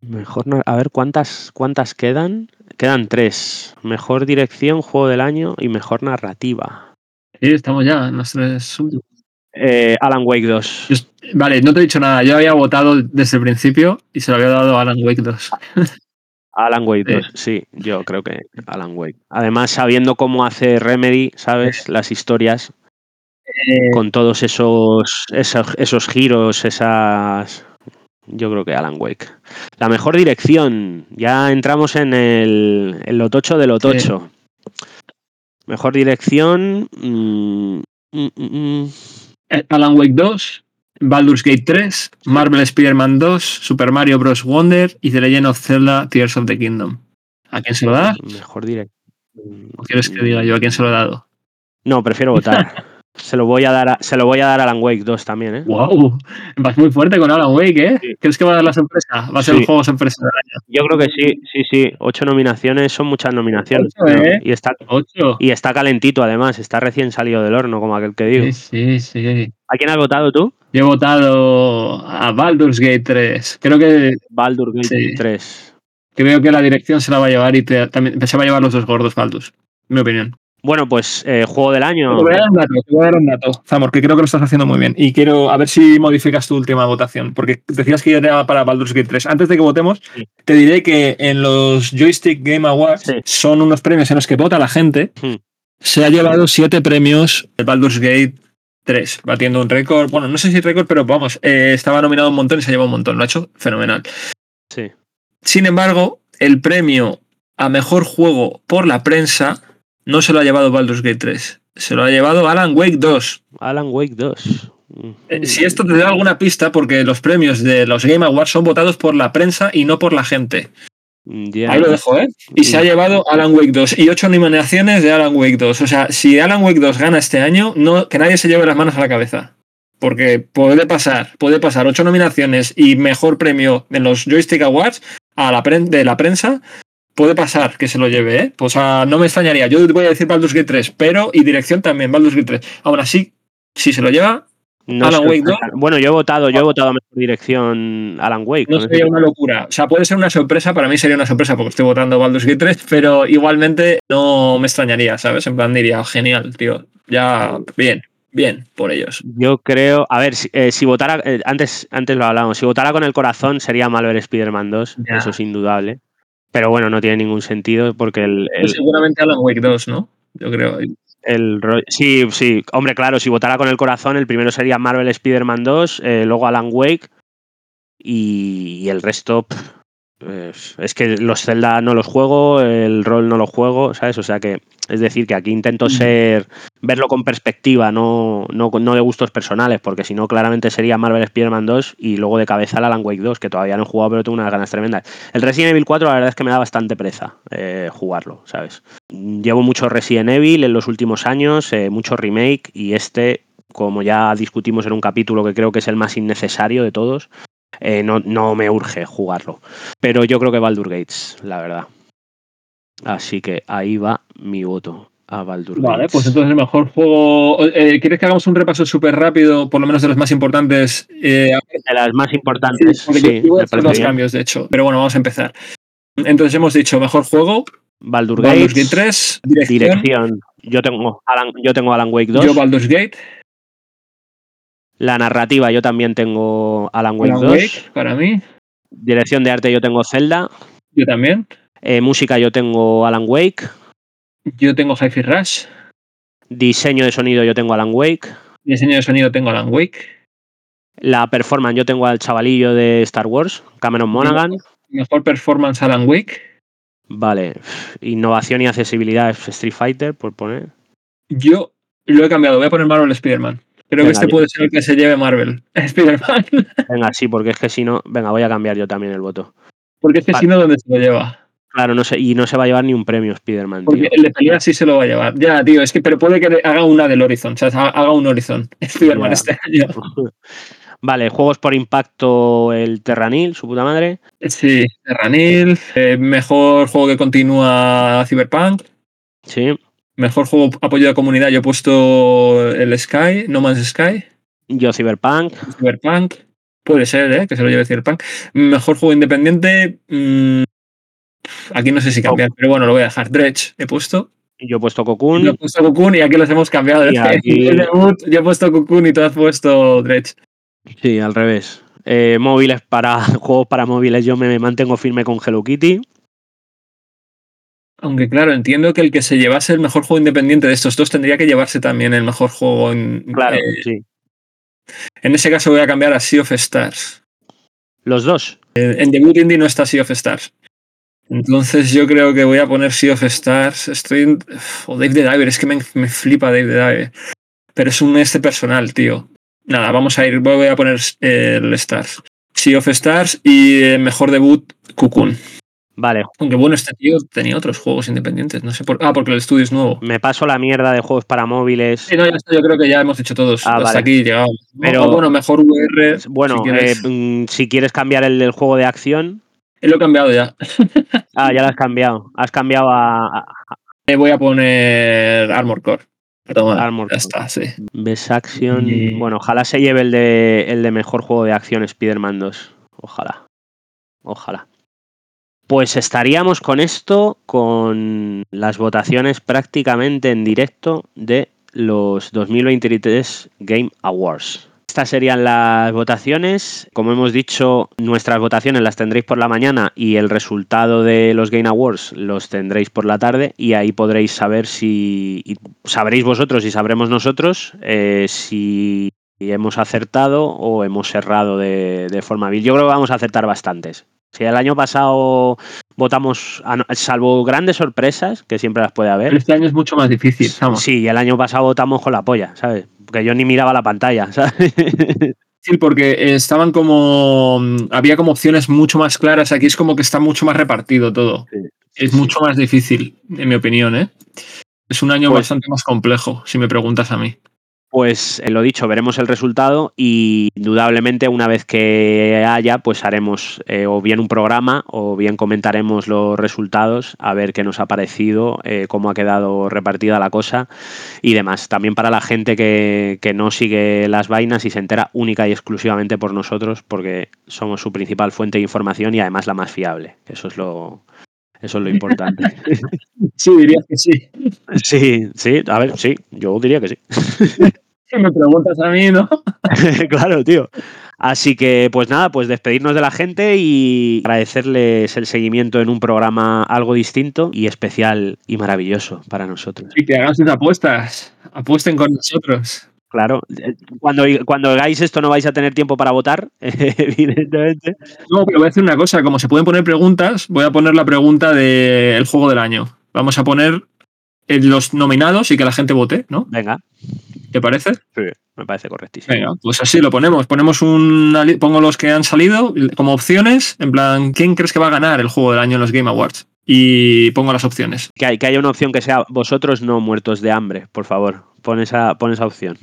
Mejor a ver cuántas cuántas quedan. Quedan tres. Mejor dirección, juego del año y mejor narrativa. Sí, estamos ya en los tres. Eh, Alan Wake 2. Yo- Vale, no te he dicho nada. Yo había votado desde el principio y se lo había dado a Alan Wake 2. *laughs* Alan Wake Sí. 2, sí, yo creo que Alan Wake. Además, sabiendo cómo hace Remedy, ¿sabes? Las historias, Eh, con todos esos, esos, esos giros, esas. Yo creo que Alan Wake. La mejor dirección. Ya entramos en el, el Lotocho del Lotocho. Mejor dirección. mm, mm, mm. Eh, Alan Wake 2, Baldur's Gate 3, Marvel Spider-Man 2, Super Mario Bros. Wonder y The Legend of Zelda Tears of the Kingdom. ¿A quién se lo das? Mejor dirección. ¿O quieres que diga yo a quién se lo he dado? No, prefiero votar. *laughs* se, lo voy a dar a, se lo voy a dar a Alan Wake 2 también, ¿eh? ¡Wow! Vas muy fuerte con Alan Wake, ¿eh? Sí. ¿Crees que va a dar la sorpresa? Va a ser Sí. el juego sorpresa del año. Yo creo que sí, sí, sí. Ocho nominaciones son muchas nominaciones. Ocho. ¿eh? Y está Ocho. y está calentito además, está recién salido del horno, como aquel que digo. Sí, sí, sí. ¿A quién has votado tú? Yo he votado a Baldur's Gate 3. Creo que, Baldur Gate Sí. 3. creo que la dirección se la va a llevar y te- también se va a llevar los dos gordos Baldur's. Mi opinión. Bueno, pues eh, juego del año. Te voy a dar un dato, te voy a dar un dato, Zamor, que creo que lo estás haciendo muy bien. Y quiero a ver si modificas tu última votación, porque decías que ya era para Baldur's Gate 3. Antes de que votemos, Sí. te diré que en los Joystick Game Awards Sí. son unos premios en los que vota la gente. Hmm. Se ha llevado siete premios el Baldur's Gate 3, batiendo un récord. Bueno, no sé si récord, pero vamos, eh, estaba nominado un montón y se ha llevado un montón. Lo ha hecho fenomenal. Sí. Sin embargo, el premio a mejor juego por la prensa no se lo ha llevado Baldur's Gate 3. Se lo ha llevado Alan Wake 2. Alan Wake 2. Mm. Eh, Si esto te da alguna pista, porque los premios de los Game Awards son votados por la prensa y no por la gente. Ya. Ahí lo dejo, ¿eh? Y se ha llevado Alan Wake 2 y ocho nominaciones de Alan Wake 2. O sea, si Alan Wake 2 gana este año, no, que nadie se lleve las manos a la cabeza. Porque puede pasar, puede pasar ocho nominaciones y mejor premio en los Joystick Awards a la de la prensa. Puede pasar que se lo lleve, ¿eh? Pues ah, no me extrañaría. Yo voy a decir Baldur's Gate 3, pero y dirección también, Baldur's Gate 3. Aún así, si se lo lleva, No Alan Wake 2. Bueno, yo he votado, yo he votado a mejor dirección Alan Wake. no sería una locura. O sea, puede ser una sorpresa, para mí sería una sorpresa porque estoy votando Baldur's Gate 3, pero igualmente no me extrañaría, ¿sabes? En plan diría, genial, tío. Ya, bien, bien por ellos. Yo creo, a ver, si, eh, si votara, eh, antes, antes lo hablábamos, si votara con el corazón sería Malver Spider-Man 2, Ya. eso es indudable. Pero bueno, no tiene ningún sentido porque el, el, Pues seguramente Alan Wake 2, ¿no? Yo creo. el Sí, sí, hombre, claro, si votara con el corazón, el primero sería Marvel Spider-Man 2, eh, luego Alan Wake y, y el resto. pff, es que los Zelda no los juego, el rol no lo juego, ¿sabes? O sea que, es decir, que aquí intento ser, verlo con perspectiva, no, no, no de gustos personales, porque si no, claramente sería Marvel Spider-Man 2 y luego de cabeza el Alan Wake 2, que todavía no he jugado, pero tengo unas ganas tremendas. El Resident Evil 4, la verdad es que me da bastante pereza eh, jugarlo, ¿sabes? Llevo mucho Resident Evil en los últimos años, eh, mucho remake, y este, como ya discutimos en un capítulo que creo que es el más innecesario de todos, eh, no, no me urge jugarlo. Pero yo creo que Baldur Gates, la verdad. Así que ahí va mi voto a Baldur Vale, Gates. pues entonces el mejor juego. eh, ¿Quieres que hagamos un repaso súper rápido, por lo menos de los más importantes? Eh, De las más importantes, sí, parece los cambios, de hecho. Pero bueno, vamos a empezar. Entonces hemos dicho mejor juego, Baldur Baldur's Gates, Gate 3, dirección, dirección. Yo tengo, Alan, yo tengo Alan Wake 2. yo Baldur's Gate, La narrativa, yo también tengo Alan Wake Alan 2. Wake, para mí, Dirección de arte, yo tengo Zelda. yo también. Eh, música, yo tengo Alan Wake. Yo tengo Hi-Fi Rush, Diseño de sonido, yo tengo Alan Wake. diseño de sonido tengo Alan Wake, La performance, yo tengo al chavalillo de Star Wars, Cameron Monaghan. mejor performance Alan Wake. Vale. Innovación y accesibilidad es Street Fighter, por poner. Yo lo he cambiado, voy a poner Marvel Spider-Man. Creo Venga, que este puede ser el que se lleve Marvel. *laughs* Spider-Man. Venga, sí, porque es que si no. Venga, voy a cambiar yo también el voto. Porque este Vale. si no, ¿dónde se lo lleva? Claro, no sé, y no se va a llevar ni un premio Spider-Man, tío. Porque el de pelea sí se lo va a llevar. Ya, tío, es que, pero puede que haga una del Horizon, o sea, ha- haga un Horizon. *laughs* Spider-Man este año. *laughs* Vale, juegos por impacto, el Terranil, su puta madre. Sí, Terranil, eh, mejor juego que continúa Cyberpunk, Sí. Mejor juego apoyo de comunidad, yo he puesto el Sky, No Man's Sky, Yo, Cyberpunk. Cyberpunk, puede ser, ¿eh? que se lo lleve Cyberpunk. Mejor juego independiente, mm, aquí no sé si cambiar, pero bueno, lo voy a dejar. Dredge he puesto. Yo he puesto Yo he Cocoon. puesto Cocoon y aquí los hemos cambiado. Y aquí- *laughs* El debut, yo he puesto Cocoon y tú has puesto Dredge. Sí, al revés. Eh, móviles para *laughs* juegos para móviles, yo me mantengo firme con Hello Kitty. Aunque claro, entiendo que el que se llevase el mejor juego independiente de estos dos tendría que llevarse también el mejor juego. En, Claro, eh, sí. en ese caso voy a cambiar a Sea of Stars. Los dos. En, en debut indie no está Sea of Stars. Entonces yo creo que voy a poner Sea of Stars. Estoy en- O Dave the Diver, es que me, me flipa Dave the Diver. Pero es un este personal, tío. Nada, vamos a ir, voy a poner eh, el Stars. Sea of Stars y eh, mejor debut, Cocoon. Vale, Aunque bueno, este tío tenía otros juegos independientes. No sé por. Ah, porque el estudio es nuevo. me paso la mierda de juegos para móviles. Sí, no, ya está, yo creo que ya hemos dicho todos. Ah, Hasta vale. aquí llegamos. Pero- bueno, mejor VR. Bueno, si quieres. eh, mm, si quieres cambiar el del juego de acción. Eh, lo he cambiado ya. *laughs* Ah, ya lo has cambiado. Has cambiado a, Eh, voy a poner Armor Core. Toma, Armor ya Core. está, sí. Best Action. Y- Bueno, ojalá se lleve el de, el de mejor juego de acción Spider-Man 2. Ojalá. Ojalá. Pues estaríamos con esto, con las votaciones prácticamente en directo de los 2023 Game Awards. Estas serían las votaciones. Como hemos dicho, nuestras votaciones las tendréis por la mañana y el resultado de los Game Awards los tendréis por la tarde y ahí podréis saber si sabréis vosotros y sabremos nosotros eh, si hemos acertado o hemos errado de, de forma vil. Yo creo que vamos a acertar bastantes. Si el año pasado votamos, salvo grandes sorpresas, que siempre las puede Pero haber. este año es mucho más difícil, Samo. Sí, y el año pasado votamos con la polla, ¿sabes? Porque yo ni miraba la pantalla, *laughs* ¿sabes? Sí, porque estaban como. mm, Había como opciones mucho más claras. Aquí es como que está mucho más repartido todo. Es sí. mucho más difícil, en mi opinión, ¿eh? Es un año Pues- bastante más complejo, si me preguntas a mí. Pues eh, lo dicho, veremos el resultado y indudablemente una vez que haya, pues haremos eh, o bien un programa o bien comentaremos los resultados, a ver qué nos ha parecido, eh, cómo ha quedado repartida la cosa y demás. También para la gente que, que no sigue las vainas y se entera única y exclusivamente por nosotros, porque somos su principal fuente de información y además la más fiable. Eso es lo, eso es lo importante. *laughs* Sí, diría que sí. sí, sí, a ver, sí, yo diría que sí. Si *laughs* me preguntas a mí, ¿no? *laughs* claro, tío. Así que, pues nada, pues despedirnos de la gente y agradecerles el seguimiento en un programa algo distinto y especial y maravilloso para nosotros. Y que hagan sus apuestas. Apuesten con nosotros. Claro, eh, cuando, cuando hagáis esto no vais a tener tiempo para votar, *laughs* evidentemente. No, pero voy a hacer una cosa. Como se pueden poner preguntas, voy a poner la pregunta del juego del año. Vamos a poner los nominados y que la gente vote, ¿no? Venga, ¿Te parece? sí, me parece correctísimo. Venga, pues así lo ponemos. Ponemos una pongo los que han salido como opciones, en plan, ¿quién crees que va a ganar el juego del año en los Game Awards? Y pongo las opciones. Que, hay, que haya una opción que sea vosotros no muertos de hambre, por favor. Pon esa, pon esa opción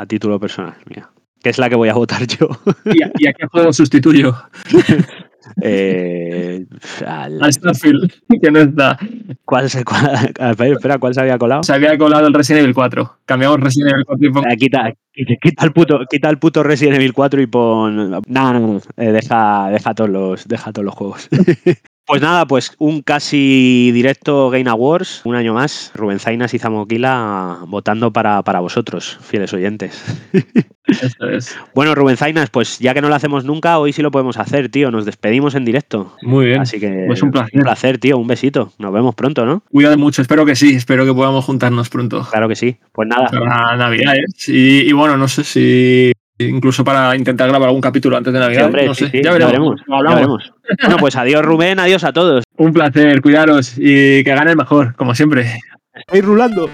a título personal, mira. Que es la que voy a votar yo. ¿Y a, y a qué juego sustituyo? *laughs* Eh, al- Al Starfield, que no está. ¿Cuál se, cuál- espera, ¿cuál se había colado? Se había colado el Resident Evil 4. Cambiamos Resident Evil 4 y pongo- Eh, quita, quita, quita el puto, quita el puto Resident Evil 4 y pon. No, no, no. eh, deja, deja, todos los, deja todos los juegos. *laughs* Pues nada, pues un casi directo Game Awards, un año más. Rubén Zainas y Zamoquila votando para, para vosotros, fieles oyentes. *laughs* Eso es. Bueno, Rubén Zainas, pues ya que no lo hacemos nunca, hoy sí lo podemos hacer, tío. Nos despedimos en directo. Muy bien. Así que Pues un placer. un placer, tío. Un besito. Nos vemos pronto, ¿no? Cuídate mucho. Espero que sí. Espero que podamos juntarnos pronto. Claro que sí. Pues nada. Para Navidades. Y, y bueno, no sé si incluso para intentar grabar algún capítulo antes de Sí, Navidad. hombre, no sí, sé. sí, ya veremos. ya Hablamos. veremos. Bueno, pues adiós, Rubén. Adiós a todos. *laughs* Un placer. Cuidaros y que gane el mejor, como siempre. Estoy rulando.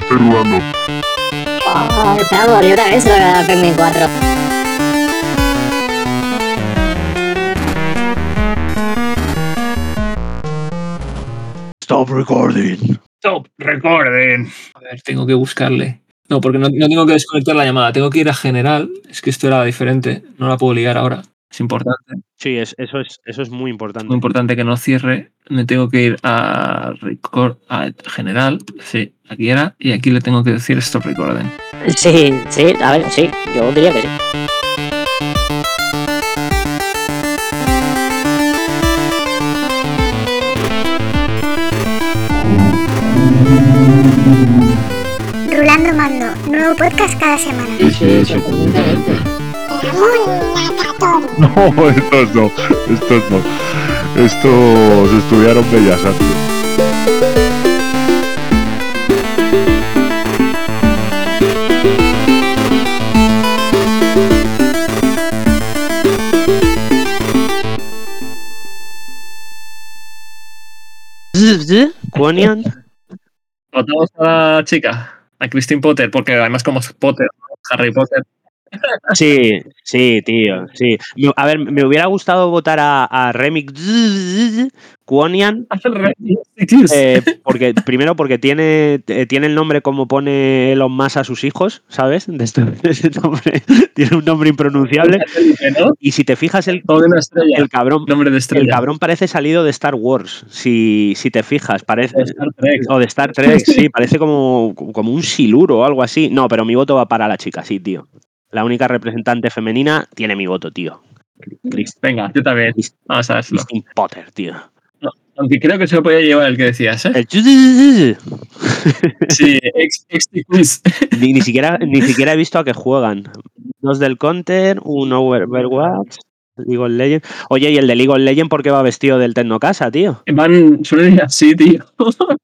Estoy rulando. Oh, bravo, yo también se lo voy a dar Pikmin 4. Stop recording. Stop, recorden. A ver, tengo que buscarle. No, porque no, no tengo que desconectar la llamada. Tengo que ir a general. Es que esto era diferente. No la puedo ligar ahora. Es importante. Sí, es, eso, es, eso es muy importante. Muy importante que no cierre. Me tengo que ir a record a general. Sí, aquí era. Y aquí le tengo que decir stop recording. Sí, sí, a ver, sí, yo diría que sí. Podcast cada semana. Sí, sí. No, *laughs* estos no, estos no. Estos estudiaron Bellas Artes. Quonian. Votamos a la chica, a Christine Potter, porque además como Potter. Harry Potter. Sí, sí, tío, sí. A ver, me hubiera gustado votar a, a Remix Quonian, *laughs* eh, porque, primero porque tiene, eh, tiene el nombre como pone Elon Musk a sus hijos, ¿sabes? De este- *laughs* de nombre. tiene un nombre impronunciable. *laughs* Y si te fijas, el, el cabrón El cabrón parece salido de Star Wars, si, si te fijas, parece. De Star Trek. O de Star Trek, sí, parece como, como un siluro o algo así. No, pero mi voto va para la chica, sí, tío. La única representante femenina tiene mi voto, tío. Chris- Venga, yo también. Vamos a verlo. Potter, tío. Aunque creo que se lo podía llevar el que decías, ¿eh? *laughs* Sí, ex, ex ni, ni siquiera, ni siquiera he visto a qué juegan. Dos del Counter, un Overwatch, League of Legends. Oye, ¿y el de League of Legends por qué va vestido del Tecnocasa, tío? Van, suelen ir así, tío. *laughs*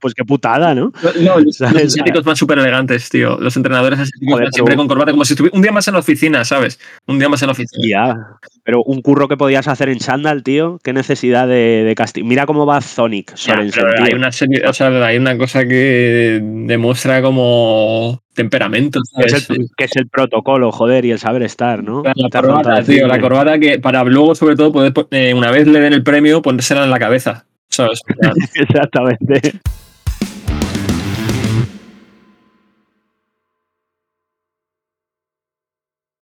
Pues qué putada, ¿no? No, los, *laughs* ¿Sabes? los asiáticos van súper elegantes, tío. Los entrenadores asiáticos Joder, siempre con corbata, como si estuviera un día más en la oficina, ¿sabes? Un día más en la oficina. Ya. Pero un curro que podías hacer en Sandal, tío. Qué necesidad de, de castigo. Mira cómo va Sonic, Sorensen, hay una serie, o sea, hay una cosa que demuestra como temperamento. Que es, el, que es el protocolo, joder, y el saber estar, ¿no? La corbata, tío, la corbata que para luego, sobre todo, poder, po- eh, una vez le den el premio, ponérsela en la cabeza. *laughs* Exactamente.